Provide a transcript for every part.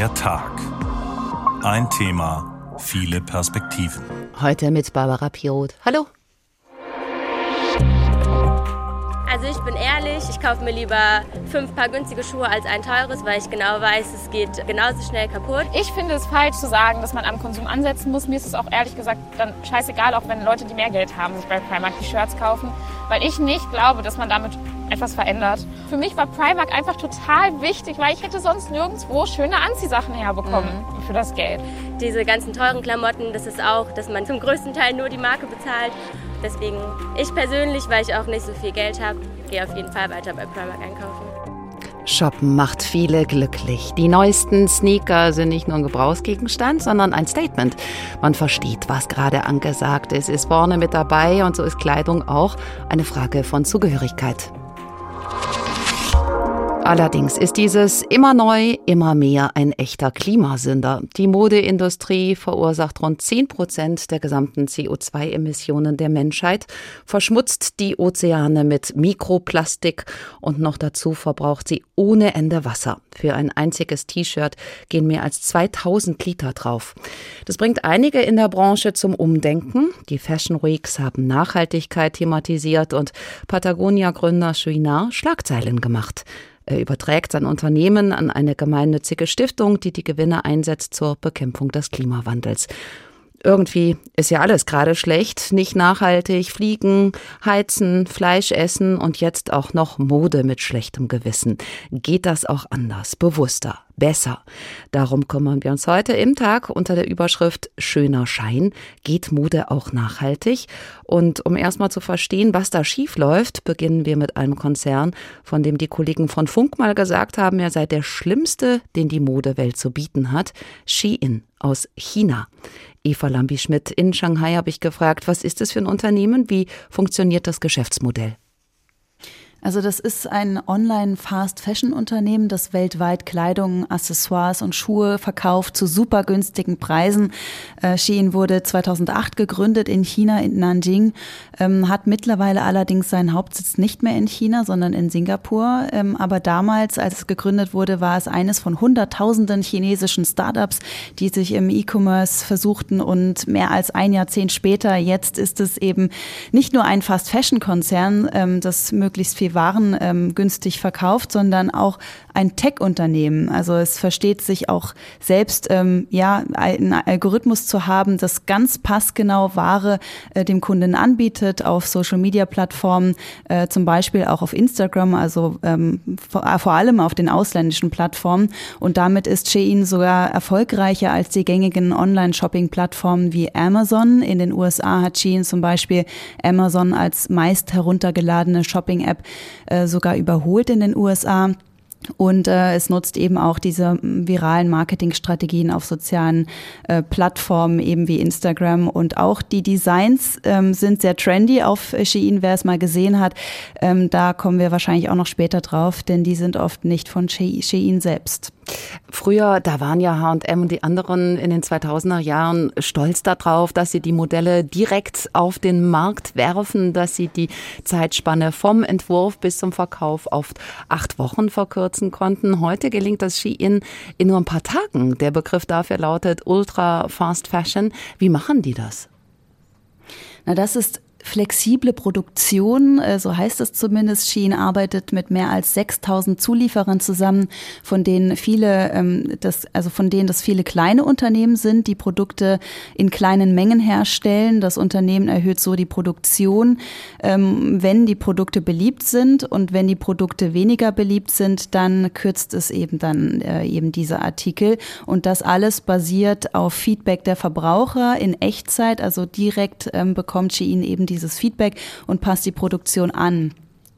Der Tag. Ein Thema, viele Perspektiven. Heute mit Barbara Piroth. Hallo. Also ich bin ehrlich, ich kaufe mir lieber fünf Paar günstige Schuhe als ein teures, weil ich genau weiß, es geht genauso schnell kaputt. Ich finde es falsch zu sagen, dass man am Konsum ansetzen muss. Mir ist es auch ehrlich gesagt dann scheißegal, auch wenn Leute, die mehr Geld haben, sich bei Primark die Shirts kaufen, weil ich nicht glaube, dass man damit etwas verändert. Für mich war Primark einfach total wichtig, weil ich hätte sonst nirgendwo schöne Anziehsachen herbekommen mhm. für das Geld. Diese ganzen teuren Klamotten, das ist auch, dass man zum größten Teil nur die Marke bezahlt. Deswegen, ich persönlich, weil ich auch nicht so viel Geld habe, gehe auf jeden Fall weiter bei Primark einkaufen. Shoppen macht viele glücklich. Die neuesten Sneaker sind nicht nur ein Gebrauchsgegenstand, sondern ein Statement. Man versteht, was gerade angesagt ist, ist vorne mit dabei und so ist Kleidung auch eine Frage von Zugehörigkeit. Allerdings ist dieses immer neu, immer mehr ein echter Klimasünder. Die Modeindustrie verursacht rund 10 Prozent der gesamten CO2-Emissionen der Menschheit, verschmutzt die Ozeane mit Mikroplastik und noch dazu verbraucht sie ohne Ende Wasser. Für ein einziges T-Shirt gehen mehr als 2000 Liter drauf. Das bringt einige in der Branche zum Umdenken. Die Fashion Weeks haben Nachhaltigkeit thematisiert und Patagonia-Gründer Chouinard Schlagzeilen gemacht. Er überträgt sein Unternehmen an eine gemeinnützige Stiftung, die die Gewinne einsetzt zur Bekämpfung des Klimawandels. Irgendwie ist ja alles gerade schlecht, nicht nachhaltig, fliegen, heizen, Fleisch essen und jetzt auch noch Mode mit schlechtem Gewissen. Geht das auch anders, bewusster, besser? Darum kümmern wir uns heute im Tag unter der Überschrift Schöner Schein. Geht Mode auch nachhaltig? Und um erstmal zu verstehen, was da schief läuft, beginnen wir mit einem Konzern, von dem die Kollegen von Funk mal gesagt haben, er sei der schlimmste, den die Modewelt zu bieten hat. Shein aus China. Eva Lambi-Schmidt in Shanghai habe ich gefragt, was ist das für ein Unternehmen? Wie funktioniert das Geschäftsmodell? Also das ist ein Online-Fast-Fashion-Unternehmen, das weltweit Kleidung, Accessoires und Schuhe verkauft zu super günstigen Preisen. Äh, Shein wurde 2008 gegründet in China, in Nanjing, ähm, hat mittlerweile allerdings seinen Hauptsitz nicht mehr in China, sondern in Singapur. Ähm, aber damals, als es gegründet wurde, war es eines von hunderttausenden chinesischen Startups, die sich im E-Commerce versuchten und mehr als ein Jahrzehnt später, jetzt ist es eben nicht nur ein Fast-Fashion-Konzern, ähm, das möglichst viel waren ähm, günstig verkauft, sondern auch ein Tech-Unternehmen. Also es versteht sich auch selbst, ähm, ja, einen Algorithmus zu haben, das ganz passgenau Ware äh, dem Kunden anbietet auf Social-Media-Plattformen, äh, zum Beispiel auch auf Instagram, also ähm, vor, äh, vor allem auf den ausländischen Plattformen. Und damit ist Shein sogar erfolgreicher als die gängigen Online-Shopping-Plattformen wie Amazon. In den USA hat Shein zum Beispiel Amazon als meist heruntergeladene Shopping-App sogar überholt in den USA. Und äh, es nutzt eben auch diese viralen Marketingstrategien auf sozialen äh, Plattformen, eben wie Instagram. Und auch die Designs ähm, sind sehr trendy auf Shein, wer es mal gesehen hat. Ähm, da kommen wir wahrscheinlich auch noch später drauf, denn die sind oft nicht von Shein selbst. Früher, da waren ja H&M und die anderen in den 2000er Jahren stolz darauf, dass sie die Modelle direkt auf den Markt werfen, dass sie die Zeitspanne vom Entwurf bis zum Verkauf auf acht Wochen verkürzen konnten. Heute gelingt das Ski-In in nur ein paar Tagen. Der Begriff dafür lautet Ultra Fast Fashion. Wie machen die das? Na, das ist flexible Produktion, äh, so heißt es zumindest. Shein arbeitet mit mehr als 6000 Zulieferern zusammen, von denen viele, ähm, das, also von denen das viele kleine Unternehmen sind, die Produkte in kleinen Mengen herstellen. Das Unternehmen erhöht so die Produktion, ähm, wenn die Produkte beliebt sind und wenn die Produkte weniger beliebt sind, dann kürzt es eben dann äh, eben diese Artikel und das alles basiert auf Feedback der Verbraucher in Echtzeit, also direkt ähm, bekommt Shein eben dieses Feedback und passt die Produktion an.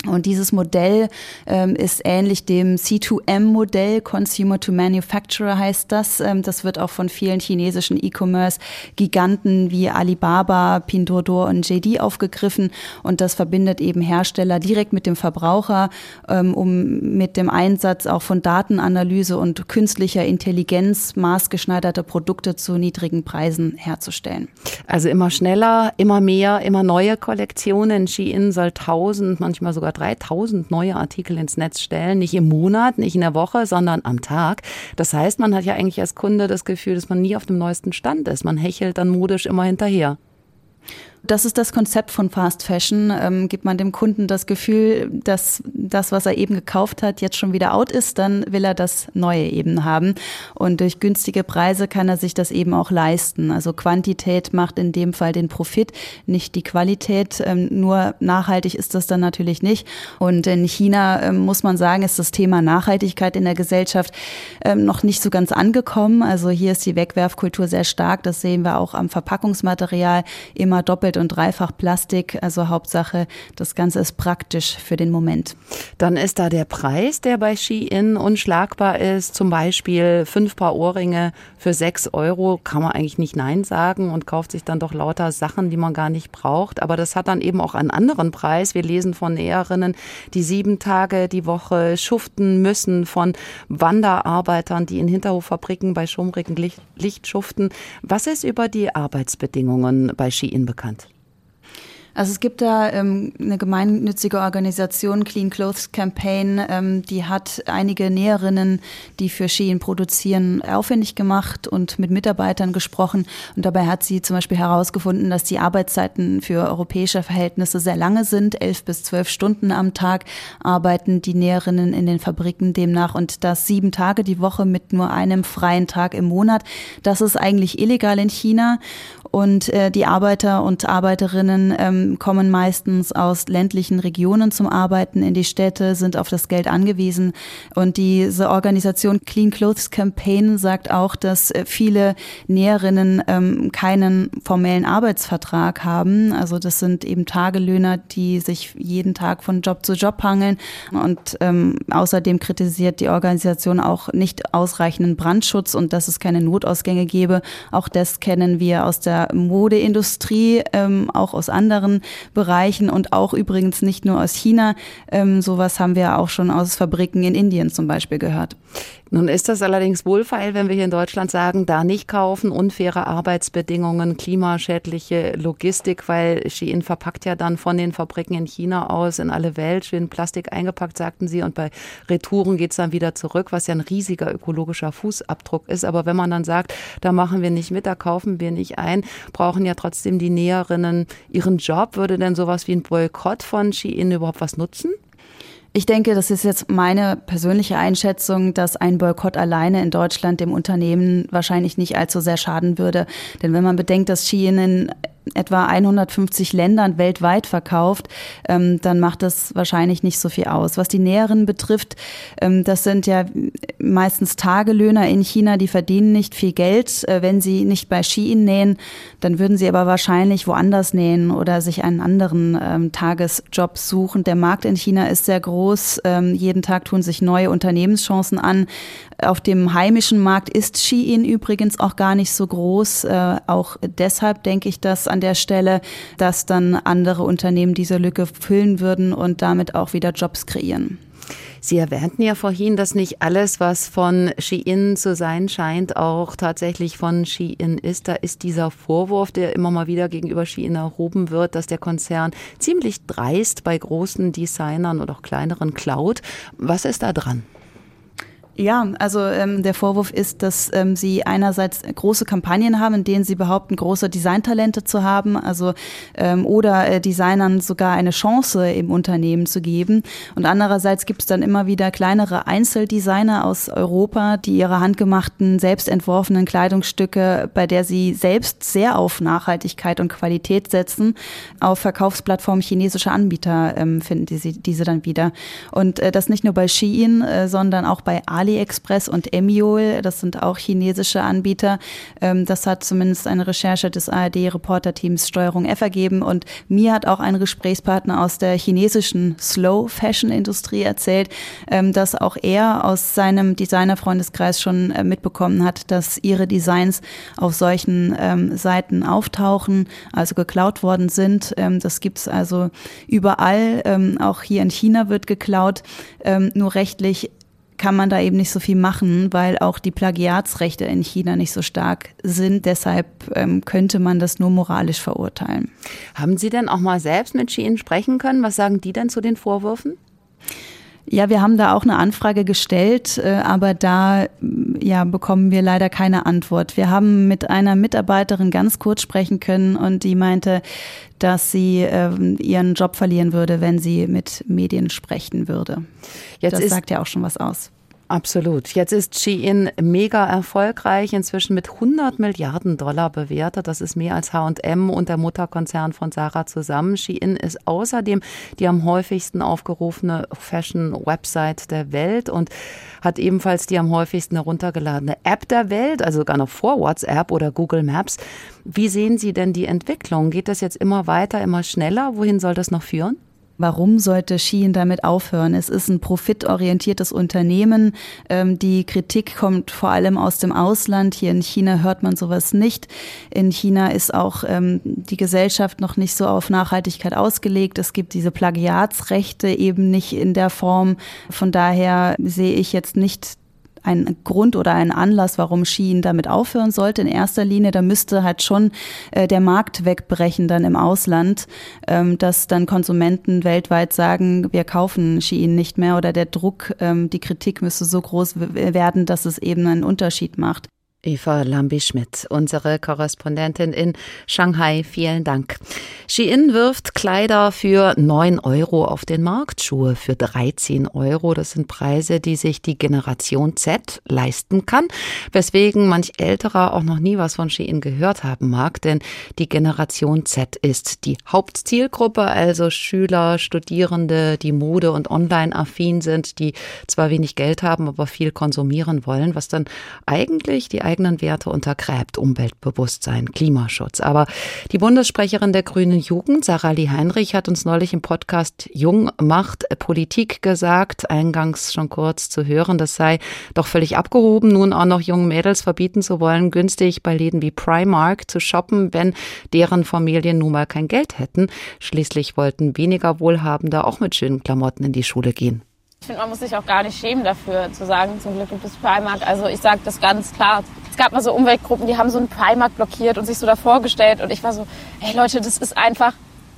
Und dieses Modell ähm, ist ähnlich dem C2M-Modell, Consumer to Manufacturer heißt das. Ähm, das wird auch von vielen chinesischen E-Commerce-Giganten wie Alibaba, Pinduoduo und JD aufgegriffen. Und das verbindet eben Hersteller direkt mit dem Verbraucher, ähm, um mit dem Einsatz auch von Datenanalyse und künstlicher Intelligenz maßgeschneiderte Produkte zu niedrigen Preisen herzustellen. Also immer schneller, immer mehr, immer neue Kollektionen. Shein soll tausend, manchmal sogar über 3000 neue Artikel ins Netz stellen. Nicht im Monat, nicht in der Woche, sondern am Tag. Das heißt, man hat ja eigentlich als Kunde das Gefühl, dass man nie auf dem neuesten Stand ist. Man hechelt dann modisch immer hinterher. Das ist das Konzept von Fast Fashion. Ähm, gibt man dem Kunden das Gefühl, dass das, was er eben gekauft hat, jetzt schon wieder out ist, dann will er das Neue eben haben. Und durch günstige Preise kann er sich das eben auch leisten. Also Quantität macht in dem Fall den Profit, nicht die Qualität. Ähm, nur nachhaltig ist das dann natürlich nicht. Und in China ähm, muss man sagen, ist das Thema Nachhaltigkeit in der Gesellschaft ähm, noch nicht so ganz angekommen. Also hier ist die Wegwerfkultur sehr stark. Das sehen wir auch am Verpackungsmaterial immer doppelt doppelt und dreifach Plastik. Also Hauptsache, das Ganze ist praktisch für den Moment. Dann ist da der Preis, der bei Shein unschlagbar ist. Zum Beispiel fünf Paar Ohrringe für sechs Euro. Kann man eigentlich nicht Nein sagen und kauft sich dann doch lauter Sachen, die man gar nicht braucht. Aber das hat dann eben auch einen anderen Preis. Wir lesen von Näherinnen, die sieben Tage die Woche schuften müssen, von Wanderarbeitern, die in Hinterhoffabriken bei schummrigen Licht, Licht schuften. Was ist über die Arbeitsbedingungen bei Shein bekannt? Also es gibt da ähm, eine gemeinnützige Organisation, Clean Clothes Campaign, ähm, die hat einige Näherinnen, die für Shein produzieren, aufwendig gemacht und mit Mitarbeitern gesprochen. Und dabei hat sie zum Beispiel herausgefunden, dass die Arbeitszeiten für europäische Verhältnisse sehr lange sind. Elf bis zwölf Stunden am Tag arbeiten die Näherinnen in den Fabriken demnach und das sieben Tage die Woche mit nur einem freien Tag im Monat. Das ist eigentlich illegal in China. Und äh, die Arbeiter und Arbeiterinnen ähm, kommen meistens aus ländlichen Regionen zum Arbeiten in die Städte, sind auf das Geld angewiesen. Und diese Organisation Clean Clothes Campaign sagt auch, dass viele Näherinnen ähm, keinen formellen Arbeitsvertrag haben. Also das sind eben Tagelöhner, die sich jeden Tag von Job zu Job hangeln. Und ähm, außerdem kritisiert die Organisation auch nicht ausreichenden Brandschutz und dass es keine Notausgänge gebe. Auch das kennen wir aus der Modeindustrie, ähm, auch aus anderen Bereichen und auch übrigens nicht nur aus China. Ähm, sowas haben wir auch schon aus Fabriken in Indien zum Beispiel gehört. Nun ist das allerdings wohlfeil, wenn wir hier in Deutschland sagen, da nicht kaufen, unfaire Arbeitsbedingungen, klimaschädliche Logistik, weil Shein verpackt ja dann von den Fabriken in China aus in alle Welt, schön Plastik eingepackt, sagten sie, und bei Retouren geht's dann wieder zurück, was ja ein riesiger ökologischer Fußabdruck ist. Aber wenn man dann sagt, da machen wir nicht mit, da kaufen wir nicht ein, brauchen ja trotzdem die Näherinnen ihren Job. Würde denn sowas wie ein Boykott von Shein überhaupt was nutzen? Ich denke, das ist jetzt meine persönliche Einschätzung, dass ein Boykott alleine in Deutschland dem Unternehmen wahrscheinlich nicht allzu sehr schaden würde. Denn wenn man bedenkt, dass Shein in etwa 150 Ländern weltweit verkauft, ähm, dann macht das wahrscheinlich nicht so viel aus. Was die Näheren betrifft, ähm, das sind ja meistens Tagelöhner in China, die verdienen nicht viel Geld. Äh, wenn sie nicht bei Shein nähen, dann würden sie aber wahrscheinlich woanders nähen oder sich einen anderen ähm, Tagesjob suchen. Der Markt in China ist sehr groß. Ähm, jeden Tag tun sich neue Unternehmenschancen an. Auf dem heimischen Markt ist Shein übrigens auch gar nicht so groß. Äh, auch deshalb denke ich, dass an der Stelle, dass dann andere Unternehmen diese Lücke füllen würden und damit auch wieder Jobs kreieren. Sie erwähnten ja vorhin, dass nicht alles, was von Shein zu sein scheint, auch tatsächlich von Shein ist. Da ist dieser Vorwurf, der immer mal wieder gegenüber Shein erhoben wird, dass der Konzern ziemlich dreist bei großen Designern oder auch kleineren klaut. Was ist da dran? Ja, also ähm, der Vorwurf ist, dass ähm, sie einerseits große Kampagnen haben, in denen sie behaupten, große Designtalente zu haben, also ähm, oder äh, Designern sogar eine Chance im Unternehmen zu geben. Und andererseits gibt es dann immer wieder kleinere Einzeldesigner aus Europa, die ihre handgemachten, selbst entworfenen Kleidungsstücke, bei der sie selbst sehr auf Nachhaltigkeit und Qualität setzen, auf Verkaufsplattformen chinesischer Anbieter ähm, finden die diese dann wieder. Und äh, das nicht nur bei Shein, äh, sondern auch bei AliExpress und Emiol, das sind auch chinesische Anbieter. Ähm, das hat zumindest eine Recherche des ARD-Reporterteams Steuerung F ergeben. Und mir hat auch ein Gesprächspartner aus der chinesischen Slow Fashion Industrie erzählt, ähm, dass auch er aus seinem Designerfreundeskreis schon äh, mitbekommen hat, dass ihre Designs auf solchen ähm, Seiten auftauchen, also geklaut worden sind. das gibt es also überall. auch hier in China wird geklaut. nur rechtlich kann man da eben nicht so viel machen, weil auch die Plagiatsrechte in China nicht so stark sind. Deshalb ähm, könnte man das nur moralisch verurteilen. Haben Sie denn auch mal selbst mit Shein sprechen können? Was sagen die denn zu den Vorwürfen? Ja, wir haben da auch eine Anfrage gestellt, äh, aber da ja, bekommen wir leider keine Antwort. Wir haben mit einer Mitarbeiterin ganz kurz sprechen können und die meinte, dass sie äh, ihren Job verlieren würde, wenn sie mit Medien sprechen würde. Jetzt das sagt ja auch schon was aus. Absolut. Jetzt ist Shein mega erfolgreich, inzwischen mit 100 Milliarden Dollar bewertet. Das ist mehr als H&M und der Mutterkonzern von Sarah zusammen. Shein ist außerdem die am häufigsten aufgerufene Fashion-Website der Welt und hat ebenfalls die am häufigsten heruntergeladene App der Welt, also sogar noch vor WhatsApp oder Google Maps. Wie sehen Sie denn die Entwicklung? Geht das jetzt immer weiter, immer schneller? Wohin soll das noch führen? Warum sollte Shein damit aufhören? Es ist ein profitorientiertes Unternehmen. Ähm, die Kritik kommt vor allem aus dem Ausland. Hier in China hört man sowas nicht. In China ist auch ähm, die Gesellschaft noch nicht so auf Nachhaltigkeit ausgelegt. Es gibt diese Plagiatsrechte eben nicht in der Form. Von daher sehe ich jetzt nicht ein Grund oder ein Anlass, warum Shein damit aufhören sollte. In erster Linie, da müsste halt schon äh, der Markt wegbrechen dann im Ausland, ähm, dass dann Konsumenten weltweit sagen, wir kaufen Shein nicht mehr oder der Druck, ähm, die Kritik müsste so groß werden, dass es eben einen Unterschied macht. Eva Lambi-Schmidt, unsere Korrespondentin in Shanghai. Vielen Dank. Shein wirft Kleider für 9 Euro auf den Markt, Schuhe für 13 Euro. Das sind Preise, die sich die Generation Z leisten kann, weswegen manch älterer auch noch nie was von Shein gehört haben mag, denn die Generation Z ist die Hauptzielgruppe, also Schüler, Studierende, die Mode- und online-affin sind, die zwar wenig Geld haben, aber viel konsumieren wollen, was dann eigentlich die eigenen Werte untergräbt, Umweltbewusstsein, Klimaschutz. Aber die Bundessprecherin der Grünen Jugend, Sarah Lee Heinrich, hat uns neulich im Podcast Jung macht Politik gesagt, eingangs schon kurz zu hören, das sei doch völlig abgehoben, nun auch noch jungen Mädels verbieten zu wollen, günstig bei Läden wie Primark zu shoppen, wenn deren Familien nun mal kein Geld hätten. Schließlich wollten weniger Wohlhabende auch mit schönen Klamotten in die Schule gehen. Ich finde, man muss sich auch gar nicht schämen dafür, zu sagen, zum Glück gibt es Primark. Also ich sage das ganz klar. Es gab mal so Umweltgruppen, die haben so einen Primark blockiert und sich so davor gestellt. Und ich war so, hey Leute, das ist einfach,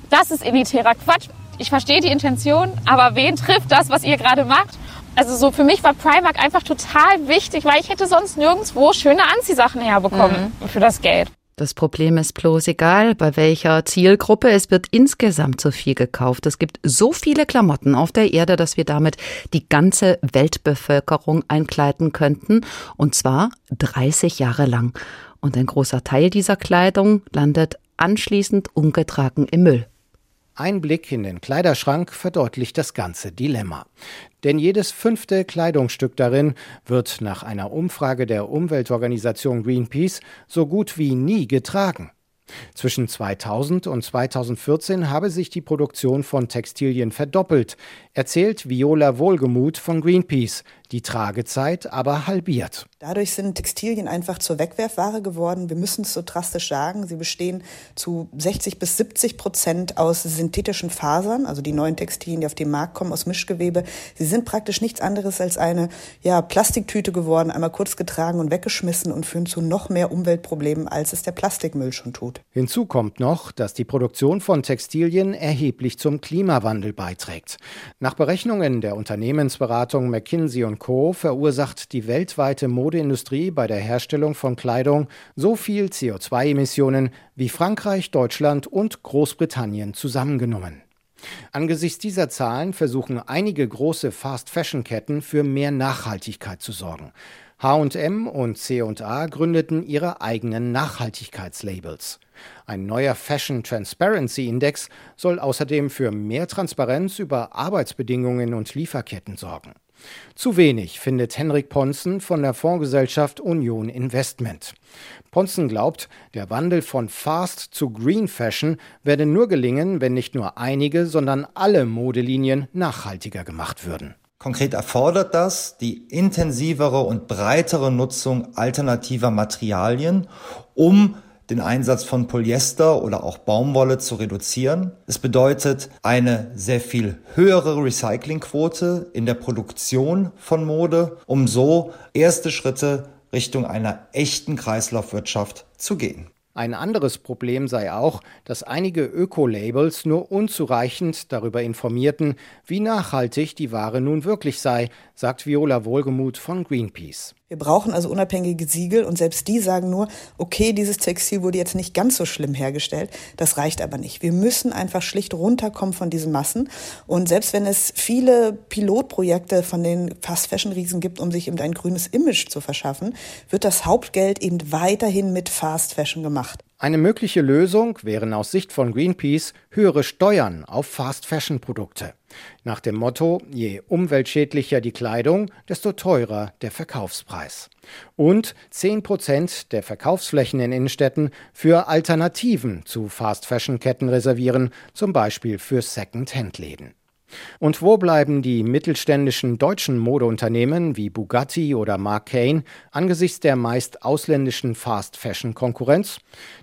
das ist elitärer Quatsch. Ich verstehe die Intention, aber wen trifft das, was ihr gerade macht? Also so für mich war Primark einfach total wichtig, weil ich hätte sonst nirgendwo schöne Anziehsachen herbekommen mhm. für das Geld. Das Problem ist bloß egal, bei welcher Zielgruppe, es wird insgesamt zu viel gekauft. Es gibt so viele Klamotten auf der Erde, dass wir damit die ganze Weltbevölkerung einkleiden könnten, und zwar 30 Jahre lang. Und ein großer Teil dieser Kleidung landet anschließend ungetragen im Müll. Ein Blick in den Kleiderschrank verdeutlicht das ganze Dilemma. Denn jedes fünfte Kleidungsstück darin wird nach einer Umfrage der Umweltorganisation Greenpeace so gut wie nie getragen. Zwischen 2000 und 2014 habe sich die Produktion von Textilien verdoppelt, erzählt Viola Wohlgemuth von Greenpeace, die Tragezeit aber halbiert. Dadurch sind Textilien einfach zur Wegwerfware geworden. Wir müssen es so drastisch sagen. Sie bestehen zu 60 bis 70 Prozent aus synthetischen Fasern, also die neuen Textilien, die auf den Markt kommen, aus Mischgewebe. Sie sind praktisch nichts anderes als eine ja, Plastiktüte geworden, einmal kurz getragen und weggeschmissen und führen zu noch mehr Umweltproblemen, als es der Plastikmüll schon tut. Hinzu kommt noch, dass die Produktion von Textilien erheblich zum Klimawandel beiträgt. Nach Berechnungen der Unternehmensberatung McKinsey Co. verursacht die weltweite Modeindustrie bei der Herstellung von Kleidung so viel CO2-Emissionen wie Frankreich, Deutschland und Großbritannien zusammengenommen. Angesichts dieser Zahlen versuchen einige große Fast-Fashion-Ketten für mehr Nachhaltigkeit zu sorgen. H&M und C&A gründeten ihre eigenen Nachhaltigkeitslabels. Ein neuer Fashion Transparency Index soll außerdem für mehr Transparenz über Arbeitsbedingungen und Lieferketten sorgen. Zu wenig findet Henrik Ponzen von der Fondsgesellschaft Union Investment. Ponzen glaubt, der Wandel von Fast zu Green Fashion werde nur gelingen, wenn nicht nur einige, sondern alle Modelinien nachhaltiger gemacht würden. Konkret erfordert das die intensivere und breitere Nutzung alternativer Materialien, um den Einsatz von Polyester oder auch Baumwolle zu reduzieren. Es bedeutet eine sehr viel höhere Recyclingquote in der Produktion von Mode, um so erste Schritte Richtung einer echten Kreislaufwirtschaft zu gehen. Ein anderes Problem sei auch, dass einige Öko-Labels nur unzureichend darüber informierten, wie nachhaltig die Ware nun wirklich sei, sagt Viola Wohlgemuth von Greenpeace. Wir brauchen also unabhängige Siegel und selbst die sagen nur, okay, dieses Textil wurde jetzt nicht ganz so schlimm hergestellt, das reicht aber nicht. Wir müssen einfach schlicht runterkommen von diesen Massen und selbst wenn es viele Pilotprojekte von den Fast Fashion Riesen gibt, um sich eben ein grünes Image zu verschaffen, wird das Hauptgeld eben weiterhin mit Fast Fashion gemacht. Eine mögliche Lösung wären aus Sicht von Greenpeace höhere Steuern auf Fast-Fashion-Produkte. Nach dem Motto, je umweltschädlicher die Kleidung, desto teurer der Verkaufspreis. Und 10 Prozent der Verkaufsflächen in Innenstädten für Alternativen zu Fast-Fashion-Ketten reservieren, zum Beispiel für Second-Hand-Läden. Und wo bleiben die mittelständischen deutschen Modeunternehmen wie Bugatti oder Mark Kane angesichts der meist ausländischen Fast-Fashion-Konkurrenz?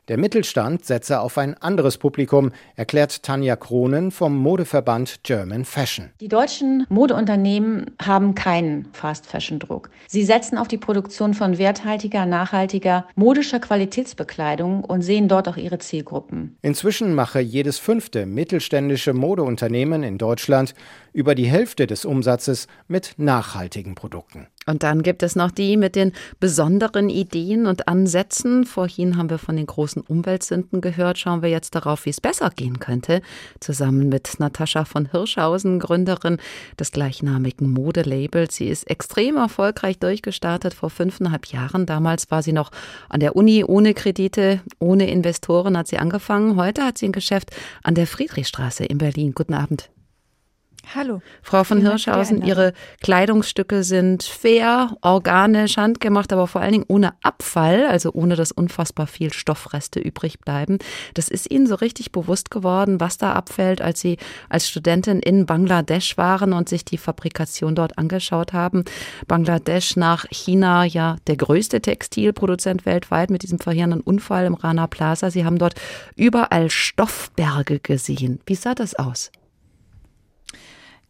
Der Mittelstand setze auf ein anderes Publikum, erklärt Tanja Kronen vom Modeverband German Fashion. Die deutschen Modeunternehmen haben keinen Fast-Fashion-Druck. Sie setzen auf die Produktion von werthaltiger, nachhaltiger, modischer Qualitätsbekleidung und sehen dort auch ihre Zielgruppen. Inzwischen mache jedes fünfte mittelständische Modeunternehmen in Deutschland über die Hälfte des Umsatzes mit nachhaltigen Produkten. Und dann gibt es noch die mit den besonderen Ideen und Ansätzen. Vorhin haben wir von den großen Umweltsünden gehört. Schauen wir jetzt darauf, wie es besser gehen könnte. Zusammen mit Natascha von Hirschhausen, Gründerin des gleichnamigen Modelabels. Sie ist extrem erfolgreich durchgestartet vor fünfeinhalb Jahren. Damals war sie noch an der Uni ohne Kredite, ohne Investoren hat sie angefangen. Heute hat sie ein Geschäft an der Friedrichstraße in Berlin. Guten Abend. Hallo. Frau von Hirschhausen, Ihre Kleidungsstücke sind fair, organisch, handgemacht, aber vor allen Dingen ohne Abfall, also ohne dass unfassbar viel Stoffreste übrig bleiben. Das ist Ihnen so richtig bewusst geworden, was da abfällt, als Sie als Studentin in Bangladesch waren und sich die Fabrikation dort angeschaut haben. Bangladesch nach China ja der größte Textilproduzent weltweit mit diesem verheerenden Unfall im Rana Plaza. Sie haben dort überall Stoffberge gesehen. Wie sah das aus?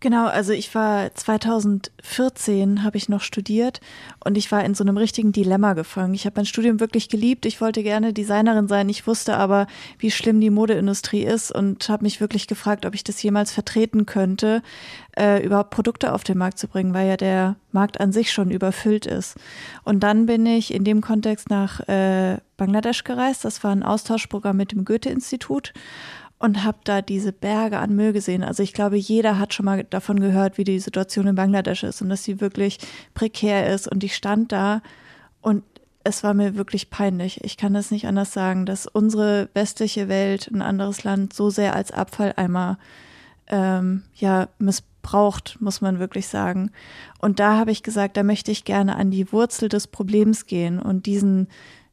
Genau, also ich war 2014 habe ich noch studiert und ich war in so einem richtigen Dilemma gefangen. Ich habe mein Studium wirklich geliebt. Ich wollte gerne Designerin sein. Ich wusste aber, wie schlimm die Modeindustrie ist und habe mich wirklich gefragt, ob ich das jemals vertreten könnte, äh, überhaupt Produkte auf den Markt zu bringen, weil ja der Markt an sich schon überfüllt ist. Und dann bin ich in dem Kontext nach äh, Bangladesch gereist. Das war ein Austauschprogramm mit dem Goethe-Institut und habe da diese Berge an Müll gesehen. Also ich glaube, jeder hat schon mal davon gehört, wie die Situation in Bangladesch ist und dass sie wirklich prekär ist. Und ich stand da und es war mir wirklich peinlich. Ich kann das nicht anders sagen, dass unsere westliche Welt ein anderes Land so sehr als Abfalleimer ähm, ja missbraucht, muss man wirklich sagen. Und da habe ich gesagt, da möchte ich gerne an die Wurzel des Problems gehen und diesen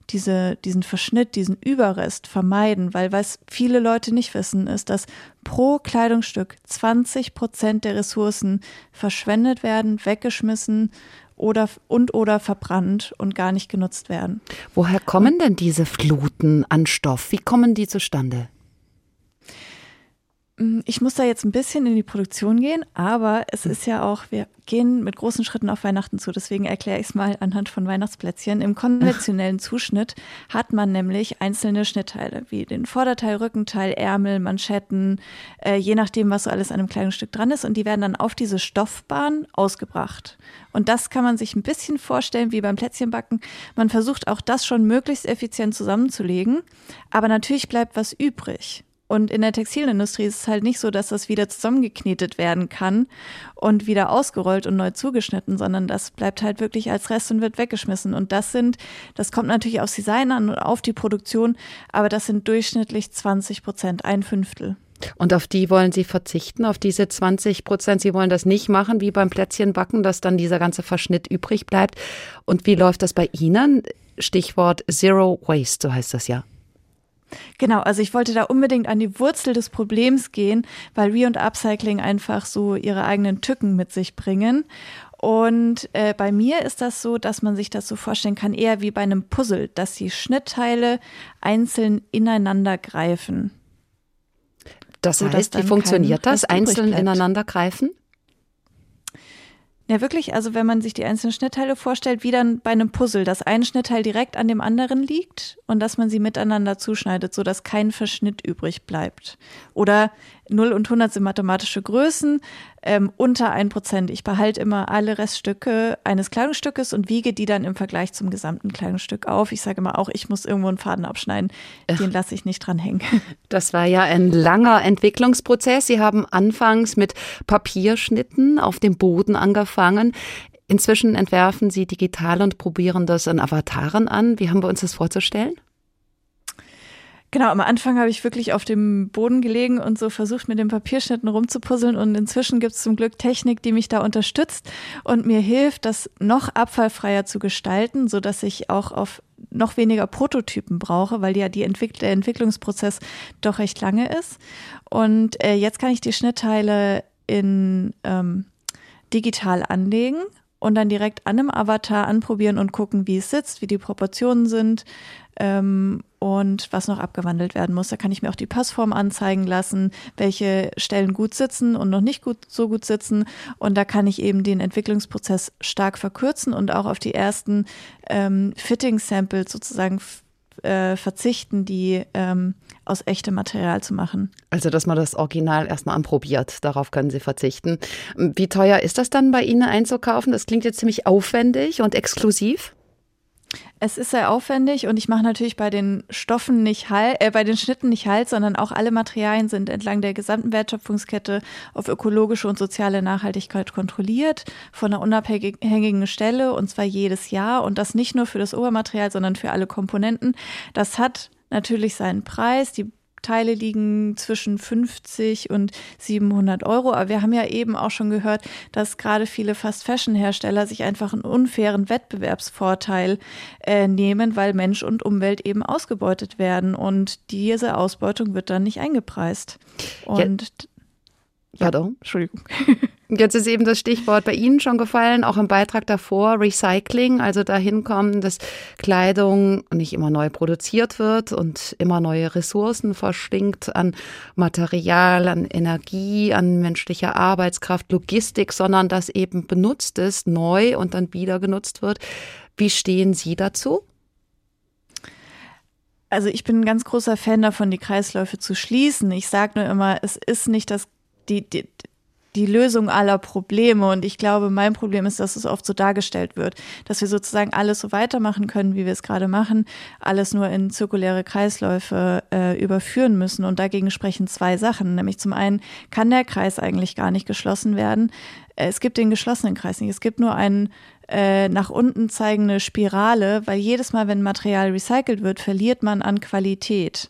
diese, diesen Verschnitt, diesen Überrest vermeiden, weil was viele Leute nicht wissen, ist, dass pro Kleidungsstück 20 Prozent der Ressourcen verschwendet werden, weggeschmissen oder und oder verbrannt und gar nicht genutzt werden. Woher kommen denn diese Fluten an Stoff? Wie kommen die zustande? Mm, ich muss da jetzt ein bisschen in die Produktion gehen, aber es ist ja auch, wir gehen mit großen Schritten auf Weihnachten zu. Deswegen erkläre ich es mal anhand von Weihnachtsplätzchen. Im konventionellen Zuschnitt hat man nämlich einzelne Schnittteile, wie den Vorderteil, Rückenteil, Ärmel, Manschetten, äh, je nachdem, was so alles an einem Kleidungsstück dran ist. Und die werden dann auf diese Stoffbahn ausgebracht. Und das kann man sich ein bisschen vorstellen wie beim Plätzchenbacken. Man versucht auch das schon möglichst effizient zusammenzulegen. Aber natürlich bleibt was übrig. Und in der Textilindustrie ist es halt nicht so, dass das wieder zusammengeknetet werden kann und wieder ausgerollt und neu zugeschnitten, sondern das bleibt halt wirklich als Rest und wird weggeschmissen. Und das sind, das kommt natürlich aufs Design an und auf die Produktion, aber das sind durchschnittlich 20 Prozent, ein Fünftel. Und auf die wollen Sie verzichten, auf diese 20 Prozent. Sie wollen das nicht machen wie beim Plätzchenbacken, dass dann dieser ganze Verschnitt übrig bleibt. Und wie läuft das bei Ihnen? Stichwort Zero Waste, so heißt das ja. Genau, also ich wollte da unbedingt an die Wurzel des Problems gehen, weil Re- und Upcycling einfach so ihre eigenen Tücken mit sich bringen. Und äh, bei mir ist das so, dass man sich das so vorstellen kann, eher wie bei einem Puzzle, dass die Schnittteile einzeln ineinander greifen. Das heißt, wie funktioniert das? Einzeln ineinander greifen? Ja, wirklich, also wenn man sich die einzelnen Schnittteile vorstellt, wie dann bei einem Puzzle, dass ein Schnittteil direkt an dem anderen liegt und dass man sie miteinander zuschneidet, sodass kein Verschnitt übrig bleibt. Oder 0 und 100 sind mathematische Größen, ähm, unter 1%. Ich behalte immer alle Reststücke eines Kleidungsstückes und wiege die dann im Vergleich zum gesamten Kleidungsstück auf. Ich sage immer auch, ich muss irgendwo einen Faden abschneiden. Den lasse ich nicht dran hängen. Das war ja ein langer Entwicklungsprozess. Sie haben anfangs mit Papierschnitten auf dem Boden angefangen. Inzwischen entwerfen Sie digital und probieren das an Avataren an. Wie haben wir uns das vorzustellen? Genau, am Anfang habe ich wirklich auf dem Boden gelegen und so versucht, mit den Papierschnitten rumzupuzzeln. Und inzwischen gibt es zum Glück Technik, die mich da unterstützt und mir hilft, das noch abfallfreier zu gestalten, so dass ich auch auf noch weniger Prototypen brauche, weil ja die Entwick der Entwicklungsprozess doch recht lange ist. Und äh, jetzt kann ich die Schnittteile in ähm, digital anlegen und dann direkt an einem Avatar anprobieren und gucken, wie es sitzt, wie die Proportionen sind ähm, und was noch abgewandelt werden muss. Da kann ich mir auch die Passform anzeigen lassen, welche Stellen gut sitzen und noch nicht gut so gut sitzen. Und da kann ich eben den Entwicklungsprozess stark verkürzen und auch auf die ersten ähm, Fitting-Samples sozusagen äh, verzichten, die ähm, aus echtem Material zu machen. Also, dass man das Original erstmal anprobiert, darauf können Sie verzichten. Wie teuer ist das dann bei Ihnen einzukaufen? Das klingt jetzt ziemlich aufwendig und exklusiv. Es ist sehr aufwendig und ich mache natürlich bei den Stoffen nicht halt, äh, bei den Schnitten nicht halt, sondern auch alle Materialien sind entlang der gesamten Wertschöpfungskette auf ökologische und soziale Nachhaltigkeit kontrolliert von einer unabhängigen Stelle und zwar jedes Jahr und das nicht nur für das Obermaterial, sondern für alle Komponenten. Das hat natürlich seinen Preis. Die Teile liegen zwischen 50 und 700 Euro. Aber wir haben ja eben auch schon gehört, dass gerade viele Fast-Fashion-Hersteller sich einfach einen unfairen Wettbewerbsvorteil äh, nehmen, weil Mensch und Umwelt eben ausgebeutet werden. Und diese Ausbeutung wird dann nicht eingepreist. Und ja, Pardon? Entschuldigung. Jetzt ist eben das Stichwort bei Ihnen schon gefallen, auch im Beitrag davor, Recycling, also dahin kommen, dass Kleidung nicht immer neu produziert wird und immer neue Ressourcen verschlingt an Material, an Energie, an menschlicher Arbeitskraft, Logistik, sondern dass eben benutzt ist, neu und dann wieder genutzt wird. Wie stehen Sie dazu? Also ich bin ein ganz großer Fan davon, die Kreisläufe zu schließen. Ich sage nur immer, es ist nicht das die, die, die Lösung aller Probleme. Und ich glaube, mein Problem ist, dass es oft so dargestellt wird, dass wir sozusagen alles so weitermachen können, wie wir es gerade machen, alles nur in zirkuläre Kreisläufe äh, überführen müssen. Und dagegen sprechen zwei Sachen. Nämlich zum einen kann der Kreis eigentlich gar nicht geschlossen werden. Es gibt den geschlossenen Kreis nicht. Es gibt nur einen äh, nach unten zeigende Spirale, weil jedes Mal, wenn Material recycelt wird, verliert man an Qualität.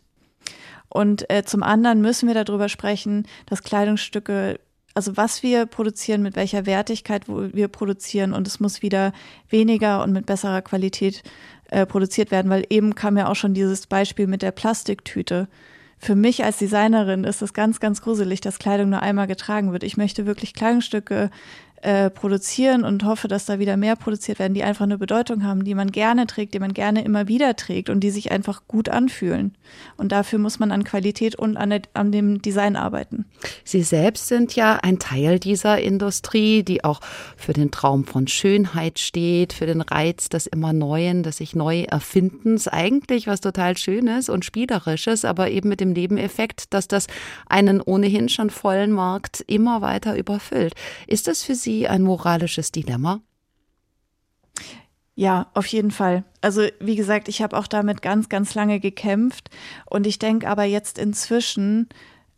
Und äh, zum anderen müssen wir darüber sprechen, dass Kleidungsstücke, also was wir produzieren, mit welcher Wertigkeit wir produzieren und es muss wieder weniger und mit besserer Qualität äh, produziert werden, weil eben kam ja auch schon dieses Beispiel mit der Plastiktüte. Für mich als Designerin ist es ganz, ganz gruselig, dass Kleidung nur einmal getragen wird. Ich möchte wirklich Kleidungsstücke äh, produzieren und hoffe, dass da wieder mehr produziert werden, die einfach eine Bedeutung haben, die man gerne trägt, die man gerne immer wieder trägt und die sich einfach gut anfühlen. Und dafür muss man an Qualität und an, an dem Design arbeiten. Sie selbst sind ja ein Teil dieser Industrie, die auch für den Traum von Schönheit steht, für den Reiz des immer Neuen, des sich neu Erfindens. Eigentlich was total Schönes und Spielerisches, aber eben mit dem Nebeneffekt, dass das einen ohnehin schon vollen Markt immer weiter überfüllt. Ist das für Sie Sie ein moralisches Dilemma? Ja, auf jeden Fall. Also wie gesagt, ich habe auch damit ganz, ganz lange gekämpft und ich denke aber jetzt inzwischen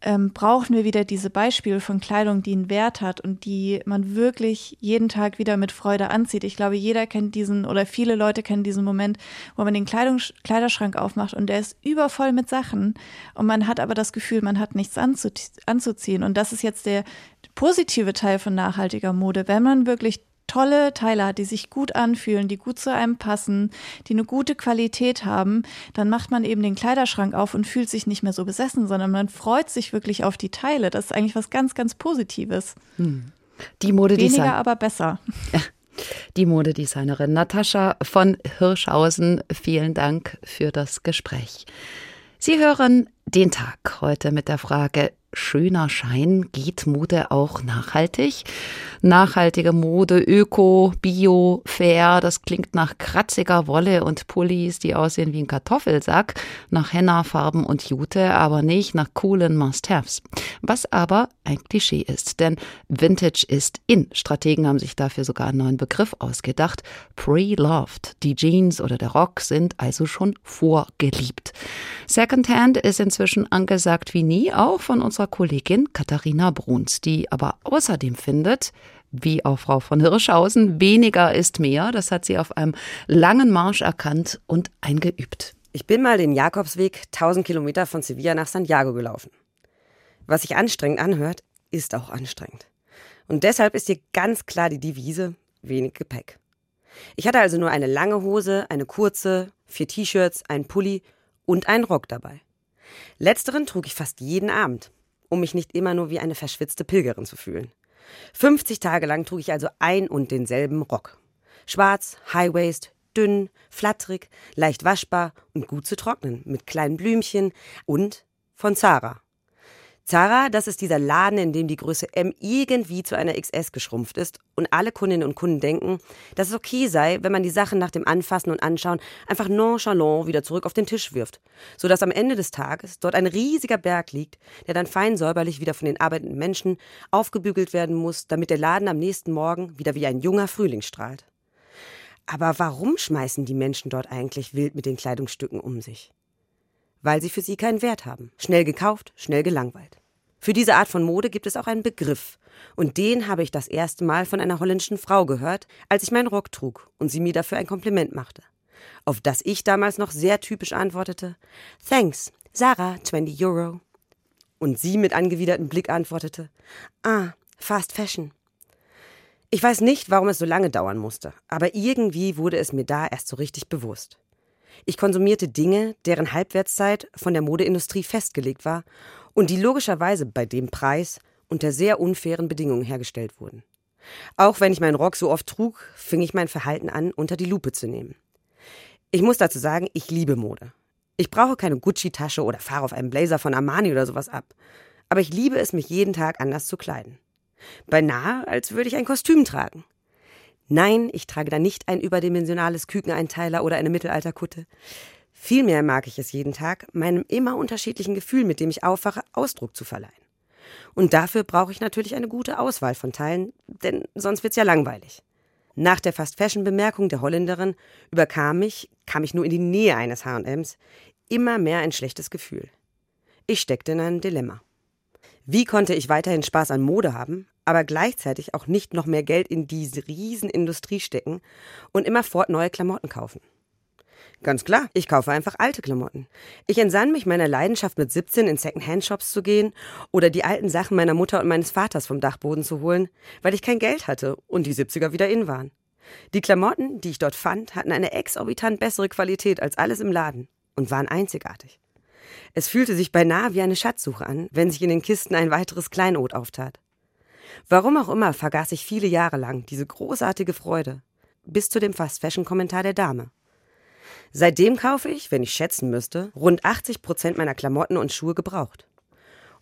ähm, brauchen wir wieder diese Beispiele von Kleidung, die einen Wert hat und die man wirklich jeden Tag wieder mit Freude anzieht. Ich glaube, jeder kennt diesen oder viele Leute kennen diesen Moment, wo man den Kleidungs Kleiderschrank aufmacht und der ist übervoll mit Sachen und man hat aber das Gefühl, man hat nichts anzuziehen. Und das ist jetzt der positive Teil von nachhaltiger Mode, wenn man wirklich tolle Teile hat, die sich gut anfühlen, die gut zu einem passen, die eine gute Qualität haben, dann macht man eben den Kleiderschrank auf und fühlt sich nicht mehr so besessen, sondern man freut sich wirklich auf die Teile. Das ist eigentlich was ganz, ganz Positives. Hm. Die Modedesign. Weniger, aber besser. Die Modedesignerin Natascha von Hirschhausen, vielen Dank für das Gespräch. Sie hören den Tag heute mit der Frage, schöner Schein geht Mode auch nachhaltig? Nachhaltige Mode, Öko, Bio, Fair, das klingt nach kratziger Wolle und Pullis, die aussehen wie ein Kartoffelsack, nach Henna-Farben und Jute, aber nicht nach coolen Must-Haves. Was aber ein Klischee ist, denn Vintage ist in. Strategen haben sich dafür sogar einen neuen Begriff ausgedacht. Pre-loved. Die Jeans oder der Rock sind also schon vorgeliebt. Secondhand ist inzwischen angesagt wie nie, auch von unserer Kollegin Katharina Bruns, die aber außerdem findet, wie auch Frau von Hirschhausen, weniger ist mehr. Das hat sie auf einem langen Marsch erkannt und eingeübt. Ich bin mal den Jakobsweg 1000 Kilometer von Sevilla nach Santiago gelaufen. Was sich anstrengend anhört, ist auch anstrengend. Und deshalb ist hier ganz klar die Devise wenig Gepäck. Ich hatte also nur eine lange Hose, eine kurze, vier T-Shirts, einen Pulli und einen Rock dabei. Letzteren trug ich fast jeden Abend, um mich nicht immer nur wie eine verschwitzte Pilgerin zu fühlen. 50 Tage lang trug ich also ein und denselben Rock. Schwarz, High-Waist, dünn, flatterig, leicht waschbar und gut zu trocknen, mit kleinen Blümchen und von Zara. Zara, das ist dieser Laden, in dem die Größe M irgendwie zu einer XS geschrumpft ist und alle Kundinnen und Kunden denken, dass es okay sei, wenn man die Sachen nach dem Anfassen und Anschauen einfach nonchalant wieder zurück auf den Tisch wirft, sodass am Ende des Tages dort ein riesiger Berg liegt, der dann fein säuberlich wieder von den arbeitenden Menschen aufgebügelt werden muss, damit der Laden am nächsten Morgen wieder wie ein junger Frühling strahlt. Aber warum schmeißen die Menschen dort eigentlich wild mit den Kleidungsstücken um sich? Weil sie für sie keinen Wert haben. Schnell gekauft, schnell gelangweilt. Für diese Art von Mode gibt es auch einen Begriff. Und den habe ich das erste Mal von einer holländischen Frau gehört, als ich meinen Rock trug und sie mir dafür ein Kompliment machte. Auf das ich damals noch sehr typisch antwortete, Thanks, Sarah, 20 Euro. Und sie mit angewidertem Blick antwortete, Ah, Fast Fashion. Ich weiß nicht, warum es so lange dauern musste, aber irgendwie wurde es mir da erst so richtig bewusst. Ich konsumierte Dinge, deren Halbwertszeit von der Modeindustrie festgelegt war und die logischerweise bei dem Preis unter sehr unfairen Bedingungen hergestellt wurden. Auch wenn ich meinen Rock so oft trug, fing ich mein Verhalten an, unter die Lupe zu nehmen. Ich muss dazu sagen, ich liebe Mode. Ich brauche keine Gucci-Tasche oder fahre auf einem Blazer von Armani oder sowas ab. Aber ich liebe es, mich jeden Tag anders zu kleiden. Beinahe, als würde ich ein Kostüm tragen. Nein, ich trage da nicht ein überdimensionales Kükeneinteiler oder eine Mittelalterkutte. Vielmehr mag ich es jeden Tag, meinem immer unterschiedlichen Gefühl, mit dem ich aufwache, Ausdruck zu verleihen. Und dafür brauche ich natürlich eine gute Auswahl von Teilen, denn sonst wird's ja langweilig. Nach der Fast-Fashion-Bemerkung der Holländerin überkam mich, kam ich nur in die Nähe eines H&Ms, immer mehr ein schlechtes Gefühl. Ich steckte in einem Dilemma. Wie konnte ich weiterhin Spaß an Mode haben, aber gleichzeitig auch nicht noch mehr Geld in diese Riesenindustrie stecken und immerfort neue Klamotten kaufen? Ganz klar, ich kaufe einfach alte Klamotten. Ich entsann mich meiner Leidenschaft mit 17 in Second-Hand-Shops zu gehen oder die alten Sachen meiner Mutter und meines Vaters vom Dachboden zu holen, weil ich kein Geld hatte und die 70er wieder in waren. Die Klamotten, die ich dort fand, hatten eine exorbitant bessere Qualität als alles im Laden und waren einzigartig. Es fühlte sich beinahe wie eine Schatzsuche an, wenn sich in den Kisten ein weiteres Kleinod auftat. Warum auch immer vergaß ich viele Jahre lang diese großartige Freude, bis zu dem Fast-Fashion-Kommentar der Dame. Seitdem kaufe ich, wenn ich schätzen müsste, rund 80 Prozent meiner Klamotten und Schuhe gebraucht.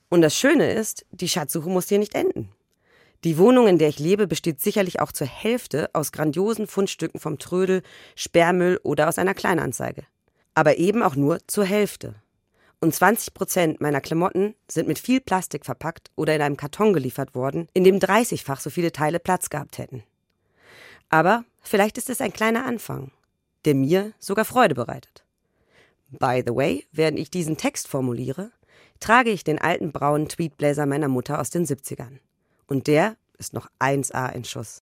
Und das Schöne ist, die Schatzsuche muss hier nicht enden. Die Wohnung, in der ich lebe, besteht sicherlich auch zur Hälfte aus grandiosen Fundstücken vom Trödel, Sperrmüll oder aus einer Kleinanzeige. Aber eben auch nur zur Hälfte. Und 20 Prozent meiner Klamotten sind mit viel Plastik verpackt oder in einem Karton geliefert worden, in dem 30-fach so viele Teile Platz gehabt hätten. Aber vielleicht ist es ein kleiner Anfang der mir sogar Freude bereitet. By the way, während ich diesen Text formuliere, trage ich den alten braunen Tweetblazer meiner Mutter aus den 70ern. Und der ist noch 1A in Schuss.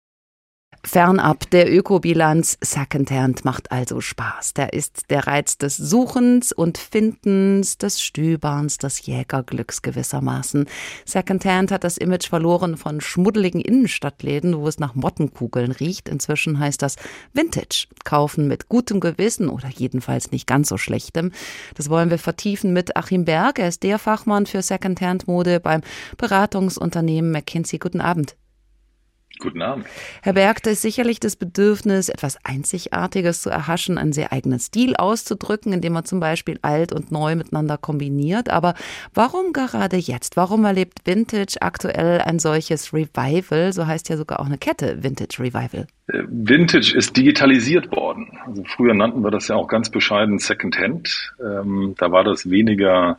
Fernab der Ökobilanz, Secondhand macht also Spaß. Der ist der Reiz des Suchens und Findens, des Stöberns, des Jägerglücks gewissermaßen. Secondhand hat das Image verloren von schmuddeligen Innenstadtläden, wo es nach Mottenkugeln riecht. Inzwischen heißt das Vintage. Kaufen mit gutem Gewissen oder jedenfalls nicht ganz so schlechtem. Das wollen wir vertiefen mit Achim Berg. Er ist der Fachmann für Secondhand-Mode beim Beratungsunternehmen McKinsey. Guten Abend. Guten Abend. Herr Berg, da ist sicherlich das Bedürfnis, etwas Einzigartiges zu erhaschen, einen sehr eigenen Stil auszudrücken, indem man zum Beispiel alt und neu miteinander kombiniert. Aber warum gerade jetzt? Warum erlebt Vintage aktuell ein solches Revival? So heißt ja sogar auch eine Kette Vintage Revival. Äh, Vintage ist digitalisiert worden. Also früher nannten wir das ja auch ganz bescheiden Secondhand. Ähm, da war das weniger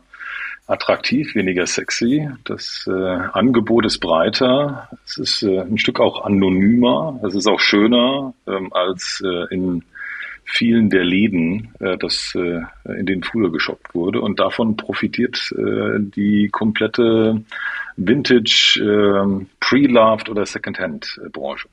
attraktiv, weniger sexy. Das äh, Angebot ist breiter. Es ist äh, ein Stück auch anonymer. Es ist auch schöner ähm, als äh, in vielen der Läden, äh, das, äh, in denen früher geshoppt wurde. Und davon profitiert äh, die komplette Vintage, äh, Pre-Loved oder Secondhand-Branche.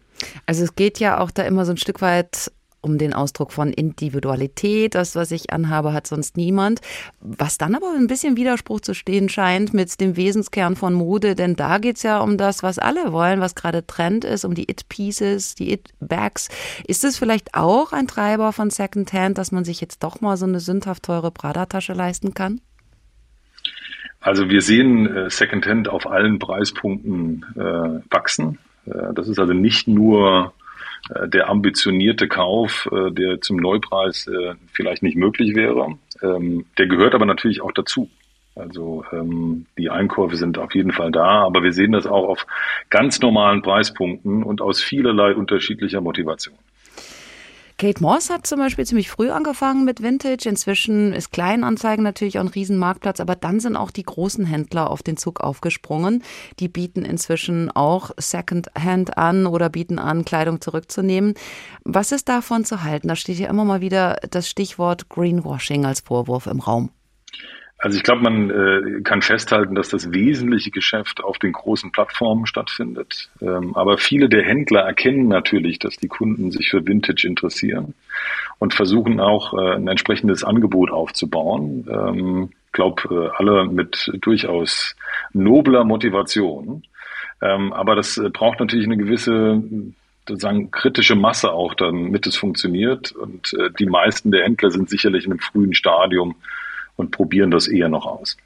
Also es geht ja auch da immer so ein Stück weit um den Ausdruck von Individualität. Das, was ich anhabe, hat sonst niemand. Was dann aber ein bisschen Widerspruch zu stehen scheint mit dem Wesenskern von Mode, denn da geht es ja um das, was alle wollen, was gerade Trend ist, um die It-Pieces, die It-Bags. Ist es vielleicht auch ein Treiber von Secondhand, dass man sich jetzt doch mal so eine sündhaft teure Prada-Tasche leisten kann? Also wir sehen äh, Secondhand auf allen Preispunkten äh, wachsen. Äh, das ist also nicht nur der ambitionierte Kauf, äh, der zum Neupreis äh, vielleicht nicht möglich wäre. Ähm, der gehört aber natürlich auch dazu. Also ähm, die Einkäufe sind auf jeden Fall da, aber wir sehen das auch auf ganz normalen Preispunkten und aus vielerlei unterschiedlicher Motivation. Kate Moss hat zum Beispiel ziemlich früh angefangen mit Vintage. Inzwischen ist Kleinanzeigen natürlich auch ein Riesenmarktplatz, aber dann sind auch die großen Händler auf den Zug aufgesprungen. Die bieten inzwischen auch Secondhand an oder bieten an, Kleidung zurückzunehmen. Was ist davon zu halten? Da steht ja immer mal wieder das Stichwort Greenwashing als Vorwurf im Raum. Also ich glaube, man äh, kann festhalten, dass das wesentliche Geschäft auf den großen Plattformen stattfindet. Ähm, aber viele der Händler erkennen natürlich, dass die Kunden sich für Vintage interessieren und versuchen auch äh, ein entsprechendes Angebot aufzubauen. Ähm, glaube, äh, alle mit durchaus nobler Motivation. Ähm, aber das äh, braucht natürlich eine gewisse sozusagen kritische Masse auch, damit es funktioniert. Und äh, die meisten der Händler sind sicherlich in einem frühen Stadium und probieren das eher noch aus.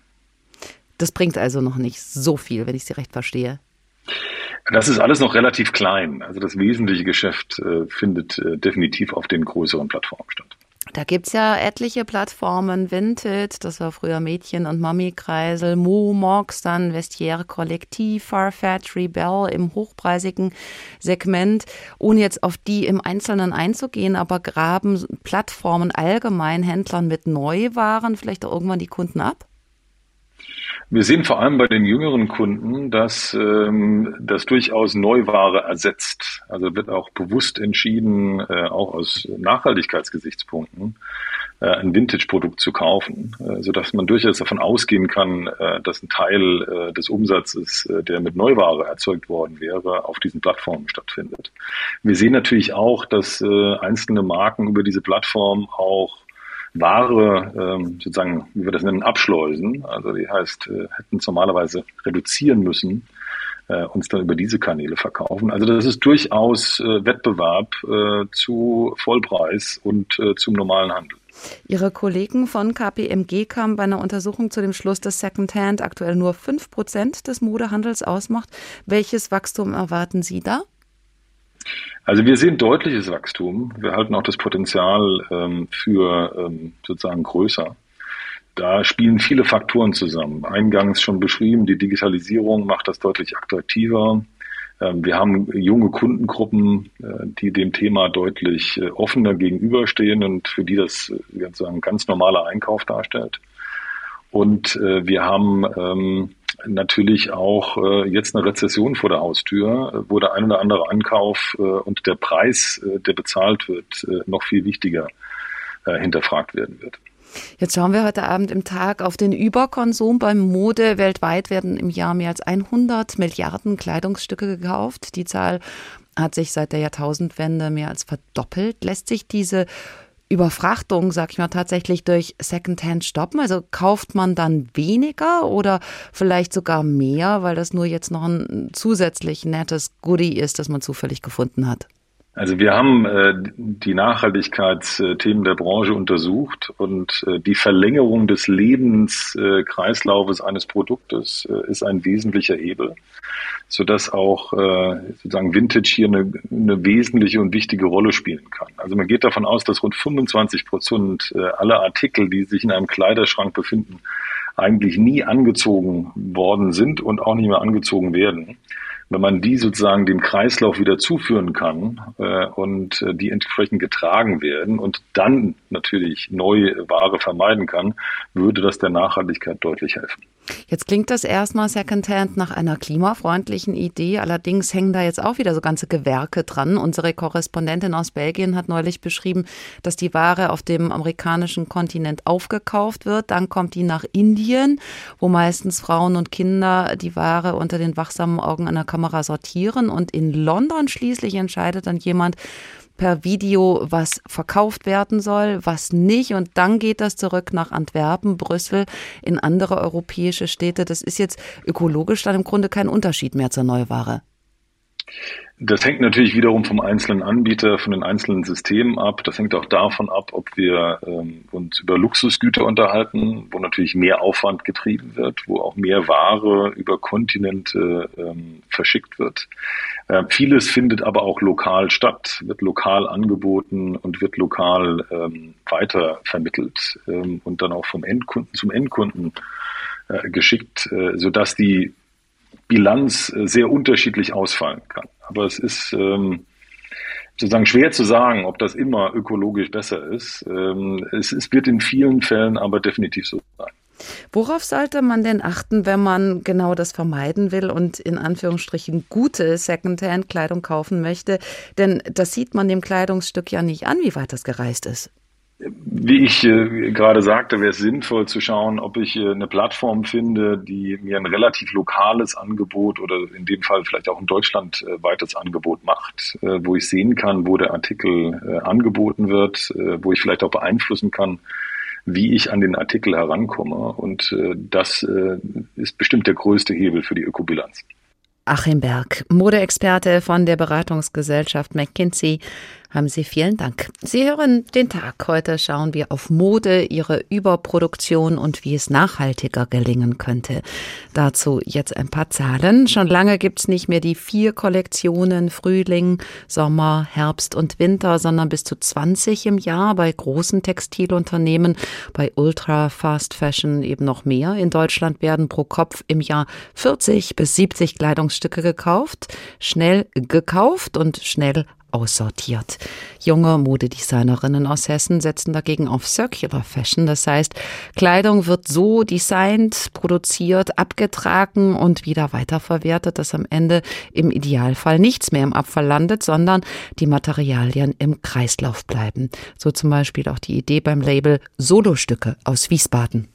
Das bringt also noch nicht so viel, wenn ich Sie recht verstehe. Das ist alles noch relativ klein. Also das wesentliche Geschäft äh, findet äh, definitiv auf den größeren Plattformen statt. Da gibt es ja etliche Plattformen, Vinted, das war früher Mädchen- und Mami-Kreisel, Mo, Mox, dann Vestiaire Kollektiv, Farfetch, Rebel im hochpreisigen Segment. Ohne jetzt auf die im Einzelnen einzugehen, aber graben Plattformen allgemein Händlern mit Neuwaren vielleicht auch irgendwann die Kunden ab? Wir sehen vor allem bei den jüngeren Kunden, dass ähm, das durchaus Neuware ersetzt. Also wird auch bewusst entschieden, äh, auch aus Nachhaltigkeitsgesichtspunkten, äh, ein Vintage-Produkt zu kaufen, äh, sodass man durchaus davon ausgehen kann, äh, dass ein Teil äh, des Umsatzes, äh, der mit Neuware erzeugt worden wäre, auf diesen Plattformen stattfindet. Wir sehen natürlich auch, dass äh, einzelne Marken über diese Plattform auch Ware ähm, sozusagen, wie wir das nennen, abschleusen. Also die heißt, äh, hätten es normalerweise reduzieren müssen, äh, uns dann über diese Kanäle verkaufen. Also das ist durchaus äh, Wettbewerb äh, zu Vollpreis und äh, zum normalen Handel. Ihre Kollegen von KPMG kamen bei einer Untersuchung zu dem Schluss, dass Secondhand aktuell nur 5 Prozent des Modehandels ausmacht. Welches Wachstum erwarten Sie da? Also wir sehen deutliches Wachstum. Wir halten auch das Potenzial ähm, für ähm, sozusagen größer. Da spielen viele Faktoren zusammen. Eingangs schon beschrieben, die Digitalisierung macht das deutlich attraktiver. Ähm, wir haben junge Kundengruppen, äh, die dem Thema deutlich äh, offener gegenüberstehen und für die das äh, sozusagen ganz normaler Einkauf darstellt. Und wir haben ähm, natürlich auch äh, jetzt eine Rezession vor der Haustür, äh, wo der ein oder andere Ankauf äh, und der Preis, äh, der bezahlt wird, äh, noch viel wichtiger äh, hinterfragt werden wird. Jetzt schauen wir heute Abend im Tag auf den Überkonsum beim Mode. Weltweit werden im Jahr mehr als 100 Milliarden Kleidungsstücke gekauft. Die Zahl hat sich seit der Jahrtausendwende mehr als verdoppelt. Lässt sich diese Überfrachtung, sag ich mal, tatsächlich durch Secondhand stoppen? Also kauft man dann weniger oder vielleicht sogar mehr, weil das nur jetzt noch ein zusätzlich nettes Goodie ist, das man zufällig gefunden hat? Also wir haben äh, die Nachhaltigkeitsthemen der Branche untersucht und äh, die Verlängerung des Lebenskreislaufes eines Produktes äh, ist ein wesentlicher Hebel, sodass auch äh, sozusagen Vintage hier eine, eine wesentliche und wichtige Rolle spielen kann. Also man geht davon aus, dass rund 25 Prozent äh, aller Artikel, die sich in einem Kleiderschrank befinden, eigentlich nie angezogen worden sind und auch nicht mehr angezogen werden wenn man die sozusagen dem Kreislauf wieder zuführen kann äh, und äh, die entsprechend getragen werden und dann natürlich neue Ware vermeiden kann, würde das der Nachhaltigkeit deutlich helfen. Jetzt klingt das erstmal Secondhand nach einer klimafreundlichen Idee. Allerdings hängen da jetzt auch wieder so ganze Gewerke dran. Unsere Korrespondentin aus Belgien hat neulich beschrieben, dass die Ware auf dem amerikanischen Kontinent aufgekauft wird. Dann kommt die nach Indien, wo meistens Frauen und Kinder die Ware unter den wachsamen Augen einer Kamera sortieren. Und in London schließlich entscheidet dann jemand, per Video, was verkauft werden soll, was nicht. Und dann geht das zurück nach Antwerpen, Brüssel, in andere europäische Städte. Das ist jetzt ökologisch dann im Grunde kein Unterschied mehr zur Neuware. Das hängt natürlich wiederum vom einzelnen Anbieter, von den einzelnen Systemen ab. Das hängt auch davon ab, ob wir ähm, uns über Luxusgüter unterhalten, wo natürlich mehr Aufwand getrieben wird, wo auch mehr Ware über Kontinente ähm, verschickt wird. Äh, vieles findet aber auch lokal statt, wird lokal angeboten und wird lokal ähm, weiter vermittelt ähm, und dann auch vom Endkunden zum Endkunden äh, geschickt, äh, sodass die Bilanz äh, sehr unterschiedlich ausfallen kann. Aber es ist ähm, sozusagen schwer zu sagen, ob das immer ökologisch besser ist. Ähm, es, es wird in vielen Fällen aber definitiv so sein. Worauf sollte man denn achten, wenn man genau das vermeiden will und in Anführungsstrichen gute Secondhand-Kleidung kaufen möchte? Denn das sieht man dem Kleidungsstück ja nicht an, wie weit das gereist ist. Wie ich äh, gerade sagte, wäre es sinnvoll zu schauen, ob ich äh, eine Plattform finde, die mir ein relativ lokales Angebot oder in dem Fall vielleicht auch ein deutschlandweites Angebot macht, äh, wo ich sehen kann, wo der Artikel äh, angeboten wird, äh, wo ich vielleicht auch beeinflussen kann, wie ich an den Artikel herankomme. Und äh, das ist bestimmt der größte Hebel für die Ökobilanz. Achim Berg, Modeexperte von der Beratungsgesellschaft McKinsey, haben Sie vielen Dank. Sie hören den Tag. Heute schauen wir auf Mode, ihre Überproduktion und wie es nachhaltiger gelingen könnte. Dazu jetzt ein paar Zahlen. Schon lange gibt's nicht mehr die vier Kollektionen Frühling, Sommer, Herbst und Winter, sondern bis zu 20 im Jahr bei großen Textilunternehmen, bei Ultra Fast Fashion eben noch mehr. In Deutschland werden pro Kopf im Jahr 40 bis 70 Kleidungsstücke gekauft, schnell gekauft und schnell aussortiert. Junge Modedesignerinnen aus Hessen setzen dagegen auf Circular Fashion. Das heißt, Kleidung wird so designt, produziert, abgetragen und wieder weiterverwertet, dass am Ende im Idealfall nichts mehr im Abfall landet, sondern die Materialien im Kreislauf bleiben. So zum Beispiel auch die Idee beim Label Solostücke aus Wiesbaden.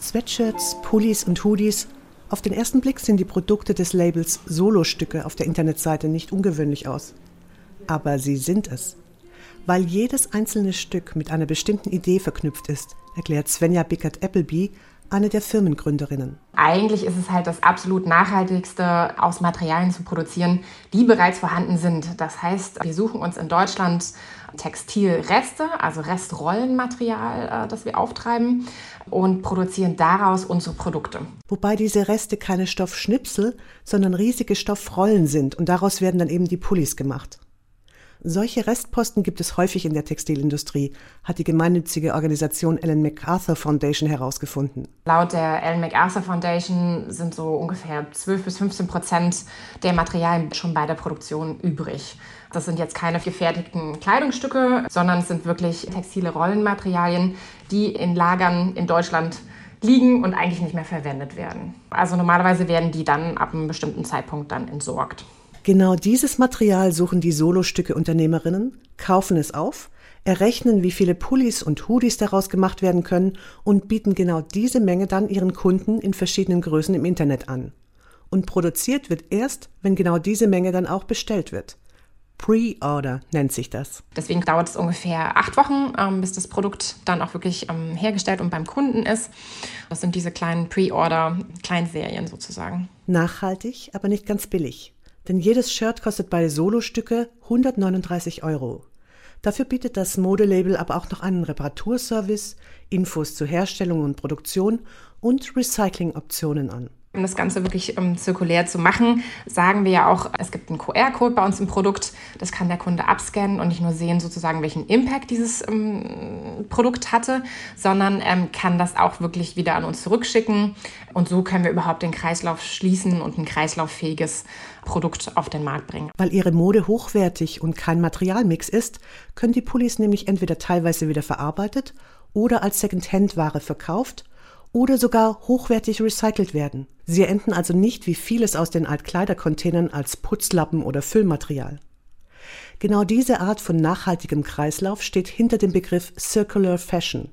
Sweatshirts, Pullis und Hoodies auf den ersten Blick sehen die Produkte des Labels Solostücke auf der Internetseite nicht ungewöhnlich aus aber sie sind es. Weil jedes einzelne Stück mit einer bestimmten Idee verknüpft ist, erklärt Svenja Bickert-Appleby, eine der Firmengründerinnen. Eigentlich ist es halt das absolut nachhaltigste, aus Materialien zu produzieren, die bereits vorhanden sind. Das heißt, wir suchen uns in Deutschland Textilreste, also Restrollenmaterial, äh, das wir auftreiben und produzieren daraus unsere Produkte. Wobei diese Reste keine Stoffschnipsel, sondern riesige Stoffrollen sind und daraus werden dann eben die Pullis gemacht. Solche Restposten gibt es häufig in der Textilindustrie, hat die gemeinnützige Organisation Ellen MacArthur Foundation herausgefunden. Laut der Ellen MacArthur Foundation sind so ungefähr 12 bis 15 Prozent der Materialien schon bei der Produktion übrig. Das sind jetzt keine gefertigten Kleidungsstücke, sondern es sind wirklich textile Rollenmaterialien, die in Lagern in Deutschland liegen und eigentlich nicht mehr verwendet werden. Also normalerweise werden die dann ab einem bestimmten Zeitpunkt dann entsorgt. Genau dieses Material suchen die Solostücke-Unternehmerinnen, kaufen es auf, errechnen, wie viele Pullis und Hoodies daraus gemacht werden können und bieten genau diese Menge dann ihren Kunden in verschiedenen Größen im Internet an. Und produziert wird erst, wenn genau diese Menge dann auch bestellt wird. Pre-Order nennt sich das. Deswegen dauert es ungefähr acht Wochen, ähm, bis das Produkt dann auch wirklich ähm, hergestellt und beim Kunden ist. Das sind diese kleinen Pre-Order-Kleinserien sozusagen. Nachhaltig, aber nicht ganz billig. Denn jedes Shirt kostet bei Solostücke 139 Euro. Dafür bietet das Modelabel aber auch noch einen Reparaturservice, Infos zur Herstellung und Produktion und Recyclingoptionen an. Um das Ganze wirklich ähm, zirkulär zu machen, sagen wir ja auch, es gibt einen QR-Code bei uns im Produkt. Das kann der Kunde abscannen und nicht nur sehen, sozusagen, welchen Impact dieses ähm, Produkt hatte, sondern ähm, kann das auch wirklich wieder an uns zurückschicken. Und so können wir überhaupt den Kreislauf schließen und ein kreislauffähiges Produkt auf den Markt bringen. Weil ihre Mode hochwertig und kein Materialmix ist, können die Pullis nämlich entweder teilweise wieder verarbeitet oder als Secondhand-Ware verkauft oder sogar hochwertig recycelt werden. Sie enden also nicht wie vieles aus den Altkleidercontainern als Putzlappen oder Füllmaterial. Genau diese Art von nachhaltigem Kreislauf steht hinter dem Begriff Circular Fashion.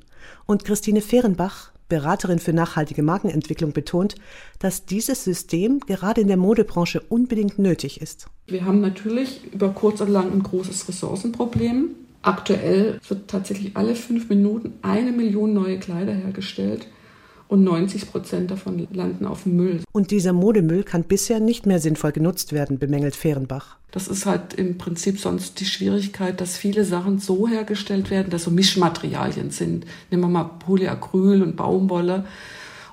Und Christine Fehrenbach, Beraterin für nachhaltige Markenentwicklung, betont, dass dieses System gerade in der Modebranche unbedingt nötig ist. Wir haben natürlich über kurz oder lang ein großes Ressourcenproblem. Aktuell wird tatsächlich alle fünf Minuten eine Million neue Kleider hergestellt und 90 Prozent davon landen auf dem Müll. Und dieser Modemüll kann bisher nicht mehr sinnvoll genutzt werden, bemängelt Fehrenbach. Das ist halt im Prinzip sonst die Schwierigkeit, dass viele Sachen so hergestellt werden, dass so Mischmaterialien sind. Nehmen wir mal Polyacryl und Baumwolle.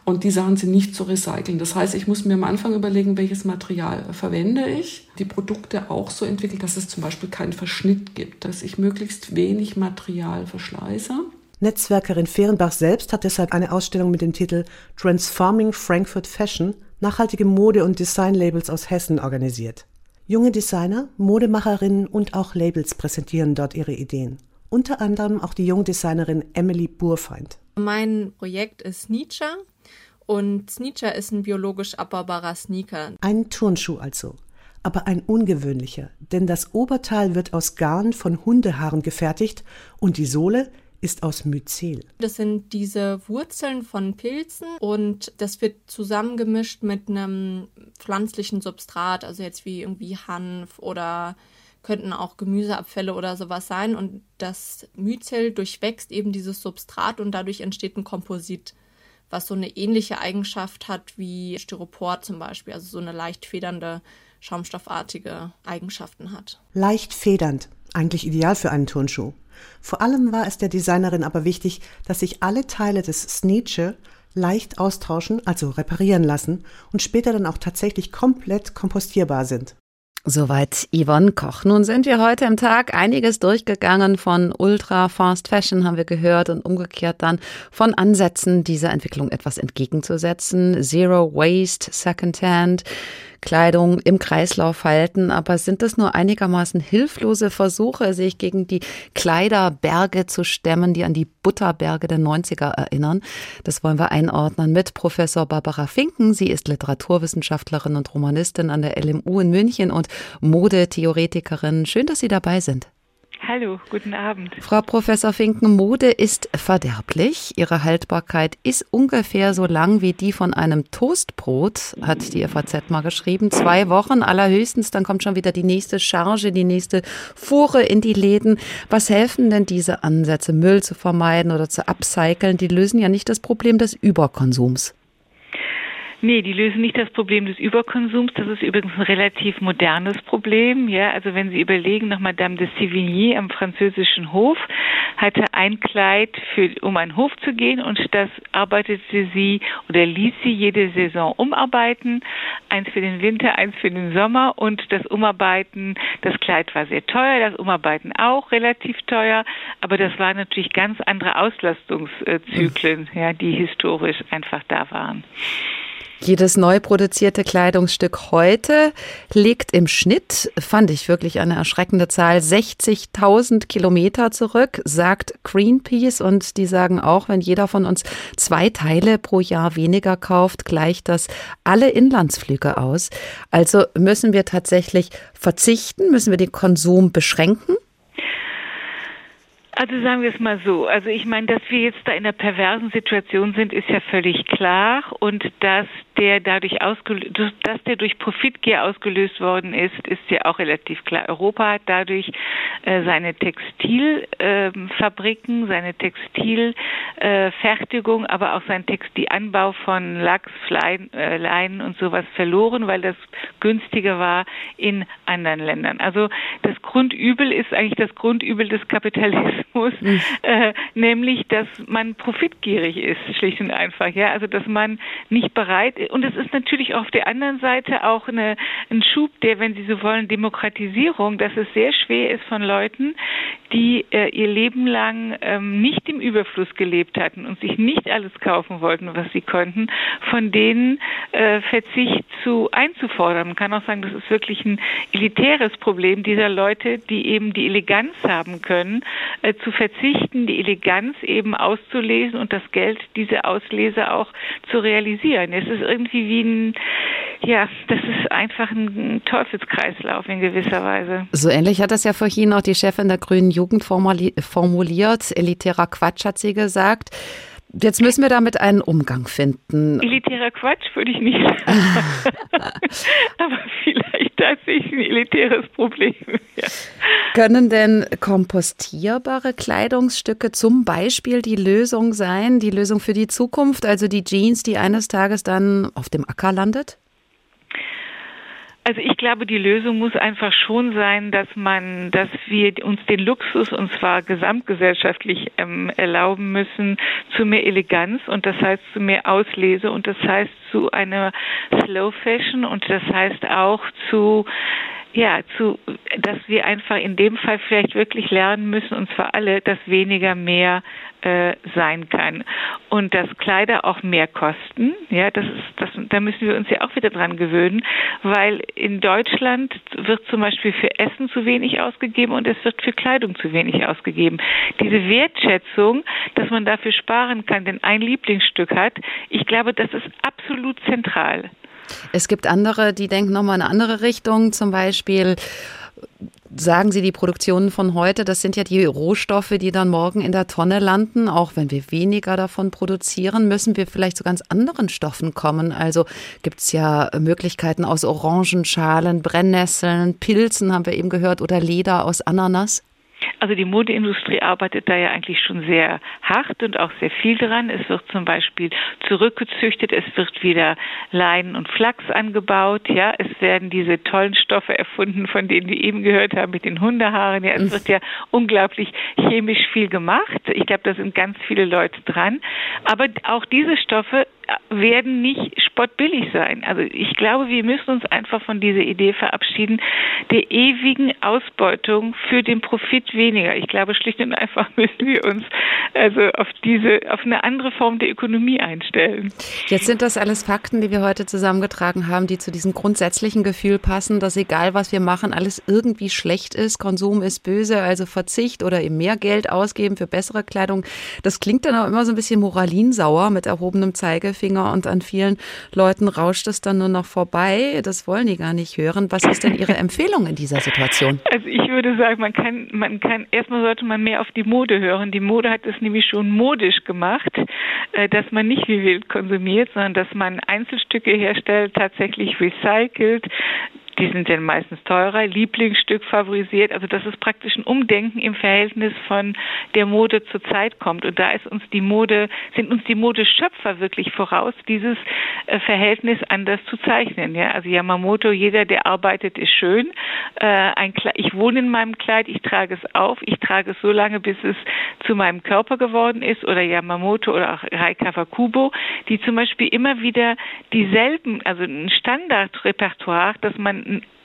Und die Sachen sind nicht zu recyceln. Das heißt, ich muss mir am Anfang überlegen, welches Material verwende ich. Die Produkte auch so entwickelt, dass es zum Beispiel keinen Verschnitt gibt, dass ich möglichst wenig Material verschleiße. Netzwerkerin Fehrenbach selbst hat deshalb eine Ausstellung mit dem Titel Transforming Frankfurt Fashion nachhaltige Mode- und Designlabels aus Hessen organisiert. Junge Designer, Modemacherinnen und auch Labels präsentieren dort ihre Ideen. Unter anderem auch die Jungdesignerin Emily Burfeind. Mein Projekt ist Sneacher und Sneacher ist ein biologisch abbaubarer Sneaker. Ein Turnschuh also aber ein ungewöhnlicher, denn das Oberteil wird aus Garn von Hundehaaren gefertigt und die Sohle ist aus Myzel. Das sind diese Wurzeln von Pilzen und das wird zusammengemischt mit einem pflanzlichen Substrat, also jetzt wie irgendwie Hanf oder könnten auch Gemüseabfälle oder sowas sein. Und das Myzel durchwächst eben dieses Substrat und dadurch entsteht ein Komposit, was so eine ähnliche Eigenschaft hat wie Styropor zum Beispiel, also so eine leicht federnde, schaumstoffartige Eigenschaften hat. Leicht federnd, eigentlich ideal für einen Turnschuh. Vor allem war es der Designerin aber wichtig, dass sich alle Teile des Sneacher leicht austauschen, also reparieren lassen und später dann auch tatsächlich komplett kompostierbar sind. Soweit Yvonne Koch. Nun sind wir heute im Tag einiges durchgegangen. Von Ultra Fast Fashion haben wir gehört und umgekehrt dann von Ansätzen, dieser Entwicklung etwas entgegenzusetzen. Zero Waste, Secondhand. Kleidung im Kreislauf halten. Aber sind das nur einigermaßen hilflose Versuche, sich gegen die Kleiderberge zu stemmen, die an die Butterberge der 90er erinnern? Das wollen wir einordnen mit Professor Barbara Finken. Sie ist Literaturwissenschaftlerin und Romanistin an der LMU in München und Modetheoretikerin. Schön, dass Sie dabei sind. Hallo, guten Abend. Frau Professor Finken, Mode ist verderblich. Ihre Haltbarkeit ist ungefähr so lang wie die von einem Toastbrot, hat die FAZ mal geschrieben. Zwei Wochen allerhöchstens, dann kommt schon wieder die nächste Charge, die nächste Fuhre in die Läden. Was helfen denn diese Ansätze, Müll zu vermeiden oder zu upcyclen? Die lösen ja nicht das Problem des Überkonsums. Nee, die lösen nicht das Problem des Überkonsums. Das ist übrigens ein relativ modernes Problem. Ja, also wenn Sie überlegen, noch Madame de Sévigné am französischen Hof hatte ein Kleid, für, um einen Hof zu gehen und das arbeitete sie oder ließ sie jede Saison umarbeiten. Eins für den Winter, eins für den Sommer und das Umarbeiten, das Kleid war sehr teuer, das Umarbeiten auch relativ teuer, aber das waren natürlich ganz andere Auslastungszyklen, ja, die historisch einfach da waren. Jedes neu produzierte Kleidungsstück heute legt im Schnitt, fand ich wirklich eine erschreckende Zahl, 60.000 Kilometer zurück, sagt Greenpeace. Und die sagen auch, wenn jeder von uns zwei Teile pro Jahr weniger kauft, gleicht das alle Inlandsflüge aus. Also müssen wir tatsächlich verzichten, müssen wir den Konsum beschränken? Also sagen wir es mal so. Also ich meine, dass wir jetzt da in einer perversen Situation sind, ist ja völlig klar und dass der dadurch ausgelöst, dass der durch Profitgier ausgelöst worden ist, ist ja auch relativ klar. Europa hat dadurch äh, seine Textilfabriken, äh, seine Textilfertigung, äh, aber auch sein Textilanbau von Lachs, Flein, äh, Leinen und sowas verloren, weil das günstiger war in anderen Ländern. Also das Grundübel ist eigentlich das Grundübel des Kapitalismus, mhm. nämlich, dass man profitgierig ist, schlicht und einfach. Ja, also dass man nicht bereit ist. Und es ist natürlich auf der anderen Seite auch eine, ein Schub, der, wenn Sie so wollen, Demokratisierung, dass es sehr schwer ist von Leuten, die äh, ihr Leben lang ähm, nicht im Überfluss gelebt hatten und sich nicht alles kaufen wollten, was sie konnten, von denen äh, Verzicht zu einzufordern. Man kann auch sagen, das ist wirklich ein elitäres Problem dieser Leute, die eben die Eleganz haben können, äh, zu verzichten, die Eleganz eben auszulesen und das Geld, diese Auslese auch zu realisieren. Es ist irgendwie wie ein, ja, das ist einfach ein Teufelskreislauf in gewisser Weise. So ähnlich hat das ja vorhin auch die Chefin der Grünen Jugend formuliert. Elitärer Quatsch hat sie gesagt. Jetzt müssen wir damit einen Umgang finden. Elitärer Quatsch würde ich nicht sagen. Aber vielleicht tatsächlich ein elitäres Problem. Ja. Können denn kompostierbare Kleidungsstücke zum Beispiel die Lösung sein, die Lösung für die Zukunft, also die Jeans, die eines Tages dann auf dem Acker landet? Also ich glaube, die Lösung muss einfach schon sein, dass man, dass wir uns den Luxus und zwar gesamtgesellschaftlich ähm, erlauben müssen zu mehr Eleganz und das heißt zu mehr Auslese und das heißt zu einer Slow Fashion und das heißt auch zu ja, zu, dass wir einfach in dem Fall vielleicht wirklich lernen müssen, und zwar alle, dass weniger mehr äh, sein kann und dass Kleider auch mehr kosten. Ja, das ist, das, da müssen wir uns ja auch wieder dran gewöhnen, weil in Deutschland wird zum Beispiel für Essen zu wenig ausgegeben und es wird für Kleidung zu wenig ausgegeben. Diese Wertschätzung, dass man dafür sparen kann, denn ein Lieblingsstück hat, ich glaube, das ist absolut zentral. Es gibt andere, die denken nochmal in eine andere Richtung. Zum Beispiel sagen Sie, die Produktionen von heute, das sind ja die Rohstoffe, die dann morgen in der Tonne landen. Auch wenn wir weniger davon produzieren, müssen wir vielleicht zu ganz anderen Stoffen kommen. Also gibt es ja Möglichkeiten aus Orangenschalen, Brennnesseln, Pilzen, haben wir eben gehört, oder Leder aus Ananas. Also die Modeindustrie arbeitet da ja eigentlich schon sehr hart und auch sehr viel dran. Es wird zum Beispiel zurückgezüchtet, es wird wieder Leinen und Flachs angebaut, ja, es werden diese tollen Stoffe erfunden, von denen wir eben gehört haben mit den Hundehaaren. Ja, es wird ja unglaublich chemisch viel gemacht. Ich glaube, da sind ganz viele Leute dran. Aber auch diese Stoffe werden nicht spottbillig sein. Also ich glaube, wir müssen uns einfach von dieser Idee verabschieden, der ewigen Ausbeutung für den Profit weniger. Ich glaube, schlicht und einfach müssen wir uns also auf diese, auf eine andere Form der Ökonomie einstellen. Jetzt sind das alles Fakten, die wir heute zusammengetragen haben, die zu diesem grundsätzlichen Gefühl passen, dass egal was wir machen, alles irgendwie schlecht ist. Konsum ist böse, also Verzicht oder eben mehr Geld ausgeben für bessere Kleidung. Das klingt dann auch immer so ein bisschen moralinsauer mit erhobenem Zeigefinger Zeigefinger und an vielen Leuten rauscht es dann nur noch vorbei. Das wollen die gar nicht hören. Was ist denn Ihre Empfehlung in dieser Situation? Also ich würde sagen, man kann, man kann, erstmal sollte man mehr auf die Mode hören. Die Mode hat es nämlich schon modisch gemacht, äh, dass man nicht wie wild konsumiert, sondern dass man Einzelstücke herstellt, tatsächlich recycelt, die sind dann meistens teurer, Lieblingsstück favorisiert. Also dass es praktisch ein Umdenken im Verhältnis von der Mode zur Zeit kommt. Und da ist uns die Mode, sind uns die Modeschöpfer wirklich voraus, dieses äh, Verhältnis anders zu zeichnen. Ja, also Yamamoto, jeder, der arbeitet, ist schön. Äh, ich wohne in meinem Kleid, ich trage es auf, ich trage es so lange, bis es zu meinem Körper geworden ist. Oder Yamamoto oder auch Raika Kubo, die zum Beispiel immer wieder dieselben, also ein Standardrepertoire, dass man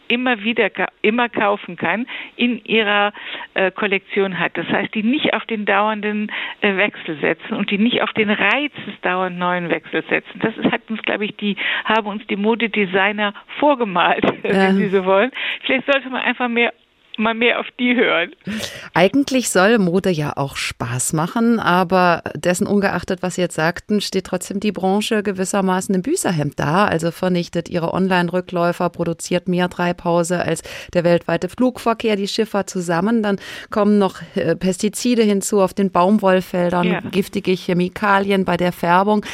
immer wieder immer kaufen kann, in ihrer äh, Kollektion hat. Das heißt, die nicht auf den dauernden äh, Wechsel setzen und die nicht auf den Reiz des dauernd neuen Wechsels setzen. Das ist, hat uns, glaube ich, die haben uns die Modedesigner vorgemalt, ja. wenn Sie so wollen. Vielleicht sollte man einfach mehr mal mehr auf die hören. Eigentlich soll Mode ja auch Spaß machen, aber dessen ungeachtet, was Sie jetzt sagten, steht trotzdem die Branche gewissermaßen im Büßerhemd da. Also vernichtet ihre Online-Rückläufer, produziert mehr Treibhause als der weltweite Flugverkehr, die Schiffer zusammen. Dann kommen noch äh, Pestizide hinzu auf den Baumwollfeldern, ja. giftige Chemikalien bei der Färbung.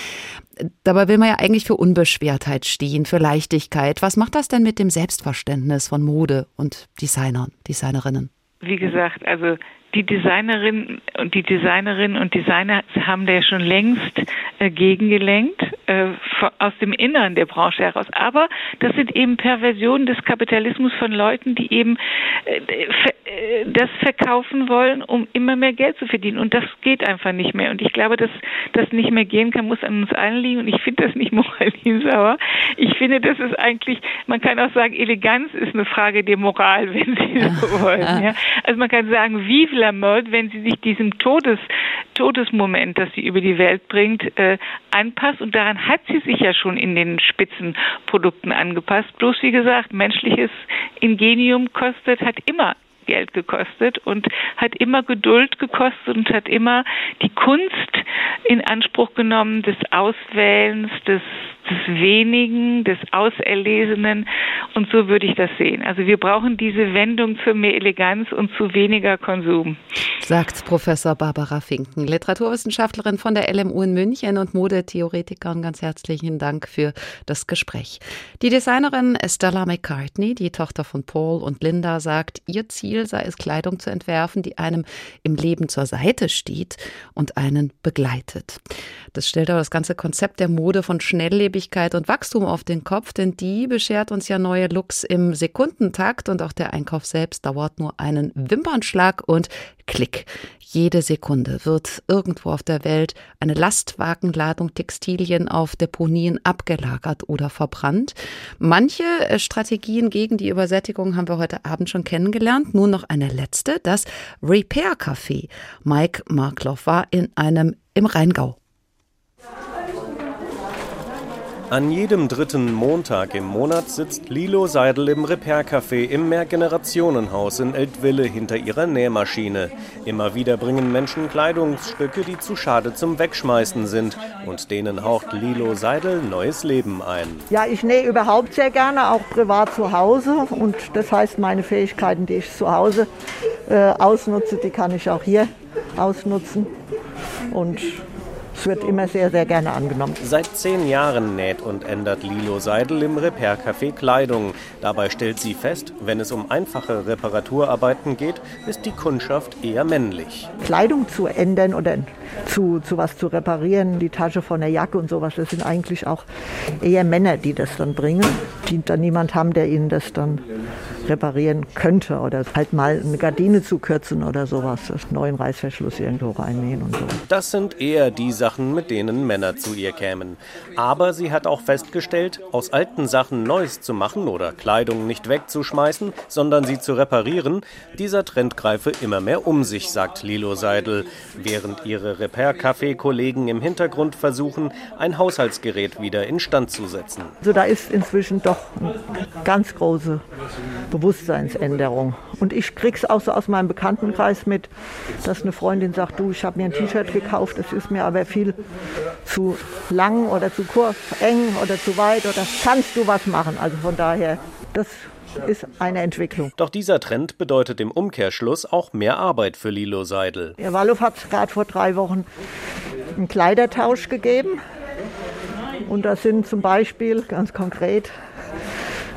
Dabei will man ja eigentlich für Unbeschwertheit stehen, für Leichtigkeit. Was macht das denn mit dem Selbstverständnis von Mode und Designern, Designerinnen? Wie gesagt, also die Designerinnen und die Designerinnen und Designer haben da ja schon längst äh, gegengelenkt äh, aus dem Innern der Branche heraus. Aber das sind eben Perversionen des Kapitalismus von Leuten, die eben äh, äh, das verkaufen wollen, um immer mehr Geld zu verdienen. Und das geht einfach nicht mehr. Und ich glaube, dass das nicht mehr gehen kann, muss an uns allen liegen. Und ich finde das nicht moralinsauer. Ich finde, das ist eigentlich, man kann auch sagen, Eleganz ist eine Frage der Moral, wenn Sie so wollen. Ja? Also man kann sagen, wie viel Mode, wenn sie sich diesem Todes, Todesmoment, das sie über die Welt bringt, äh, anpasst. Und daran hat sie sich ja schon in den Spitzenprodukten angepasst. Bloß wie gesagt, menschliches Ingenium kostet, hat immer Geld gekostet und hat immer Geduld gekostet und hat immer die Kunst in Anspruch genommen des Auswählens, des, des Wenigen, des Auserlesenen. Und so würde ich das sehen. Also wir brauchen diese Wendung zu mehr Eleganz und zu weniger Konsum. Sagt Professor Barbara Finken, Literaturwissenschaftlerin von der LMU in München und Modetheoretikerin. Ganz herzlichen Dank für das Gespräch. Die Designerin Stella McCartney, die Tochter von Paul und Linda, sagt, ihr Ziel sei es, Kleidung zu entwerfen, die einem im Leben zur Seite steht und einen begleitet. Das stellt aber das ganze Konzept der Mode von Schnelllebigkeit und Wachstum auf den Kopf, denn die beschert uns ja neue Looks im Sekundentakt und auch der Einkauf selbst dauert nur einen Wimpernschlag und Klick. Jede Sekunde wird irgendwo auf der Welt eine Lastwagenladung Textilien auf Deponien abgelagert oder verbrannt. Manche äh, Strategien gegen die Übersättigung haben wir heute Abend schon kennengelernt. Nun noch eine letzte, das Repair Café. Mike Markloff war in einem im Rheingau. An jedem dritten Montag im Monat sitzt Lilo Seidel im Repair-Café im Mehrgenerationenhaus in Eltville hinter ihrer Nähmaschine. Immer wieder bringen Menschen Kleidungsstücke, die zu schade zum Wegschmeißen sind. Und denen haucht Lilo Seidel neues Leben ein. Ja, ich nähe überhaupt sehr gerne, auch privat zu Hause. Und das heißt, meine Fähigkeiten, die ich zu Hause äh, ausnutze, die kann ich auch hier ausnutzen. Und es wird immer sehr, sehr gerne angenommen. Seit zehn Jahren näht und ändert Lilo Seidel im Repair-Café Kleidung. Dabei stellt sie fest, wenn es um einfache Reparaturarbeiten geht, ist die Kundschaft eher männlich. Kleidung zu ändern oder zu, zu was zu reparieren, die Tasche von der Jacke und sowas, das sind eigentlich auch eher Männer, die das dann bringen, die dann niemand haben, der ihnen das dann reparieren könnte oder halt mal eine Gardine zu kürzen oder sowas, das neuen Reißverschluss irgendwo reinnehmen und so. Das sind eher die Sachen, mit denen Männer zu ihr kämen. Aber sie hat auch festgestellt, aus alten Sachen Neues zu machen oder Kleidung nicht wegzuschmeißen, sondern sie zu reparieren, dieser Trend greife immer mehr um sich, sagt Lilo Seidel, während ihre Repair-Café-Kollegen im Hintergrund versuchen, ein Haushaltsgerät wieder instand zu setzen. Also da ist inzwischen doch eine ganz große Bewusstseinsänderung. Und ich krieg's auch so aus meinem Bekanntenkreis mit, dass eine Freundin sagt, du, ich habe mir ein T-Shirt gekauft, das ist mir aber viel zu lang oder zu kurz, eng oder zu weit oder kannst du was machen? Also von daher, das ist eine Entwicklung. Doch dieser Trend bedeutet im Umkehrschluss auch mehr Arbeit für Lilo Seidel. Der Walluf hat gerade vor drei Wochen einen Kleidertausch gegeben. Und da sind zum Beispiel ganz konkret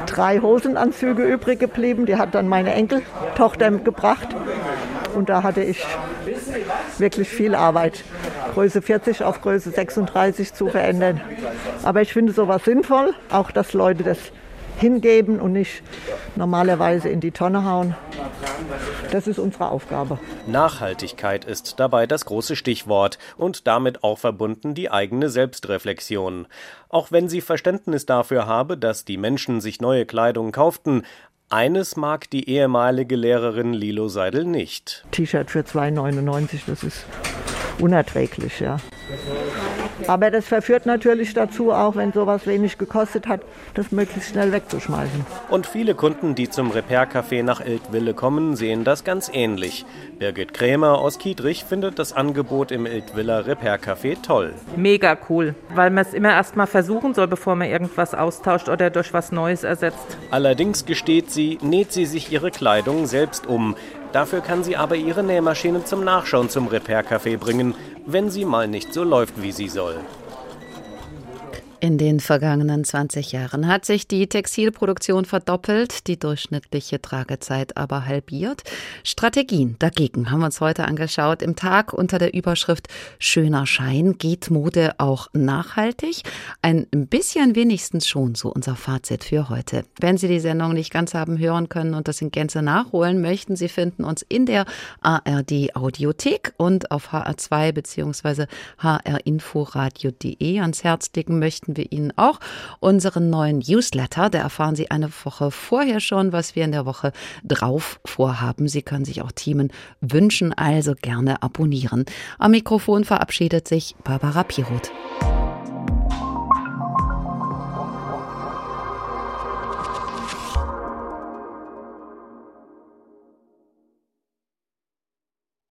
drei Hosenanzüge übrig geblieben. Die hat dann meine Enkeltochter gebracht. Und da hatte ich wirklich viel Arbeit, Größe 40 auf Größe 36 zu verändern. Aber ich finde sowas sinnvoll, auch dass Leute das hingeben und nicht normalerweise in die Tonne hauen. Das ist unsere Aufgabe. Nachhaltigkeit ist dabei das große Stichwort und damit auch verbunden die eigene Selbstreflexion. Auch wenn sie Verständnis dafür habe, dass die Menschen sich neue Kleidung kauften, eines mag die ehemalige Lehrerin Lilo Seidel nicht. T-Shirt für 2,99, das ist unerträglich, ja. Aber das verführt natürlich dazu, auch wenn sowas wenig gekostet hat, das möglichst schnell wegzuschmeißen. Und viele Kunden, die zum Repair-Café nach Eltville kommen, sehen das ganz ähnlich. Birgit Krämer aus Kiedrich findet das Angebot im Eltviller Repair-Café toll. Mega cool, weil man es immer erst mal versuchen soll, bevor man irgendwas austauscht oder durch was Neues ersetzt. Allerdings gesteht sie, näht sie sich ihre Kleidung selbst um. Dafür kann sie aber ihre Nähmaschine zum Nachschauen zum Repair-Café bringen, wenn sie mal nicht so läuft, wie sie soll. In den vergangenen 20 Jahren hat sich die Textilproduktion verdoppelt, die durchschnittliche Tragezeit aber halbiert. Strategien dagegen haben wir uns heute angeschaut. Im Tag unter der Überschrift Schöner Schein geht Mode auch nachhaltig. Ein bisschen wenigstens schon, so unser Fazit für heute. Wenn Sie die Sendung nicht ganz haben hören können und das in Gänze nachholen möchten, Sie finden uns in der ARD Audiothek und auf HR2 bzw. hrinforadio.de ans Herz legen möchten verraten wir Ihnen auch unseren neuen Newsletter. Da erfahren Sie eine Woche vorher schon, was wir in der Woche drauf vorhaben. Sie können sich auch Themen wünschen, also gerne abonnieren. Am Mikrofon verabschiedet sich Barbara Piroth.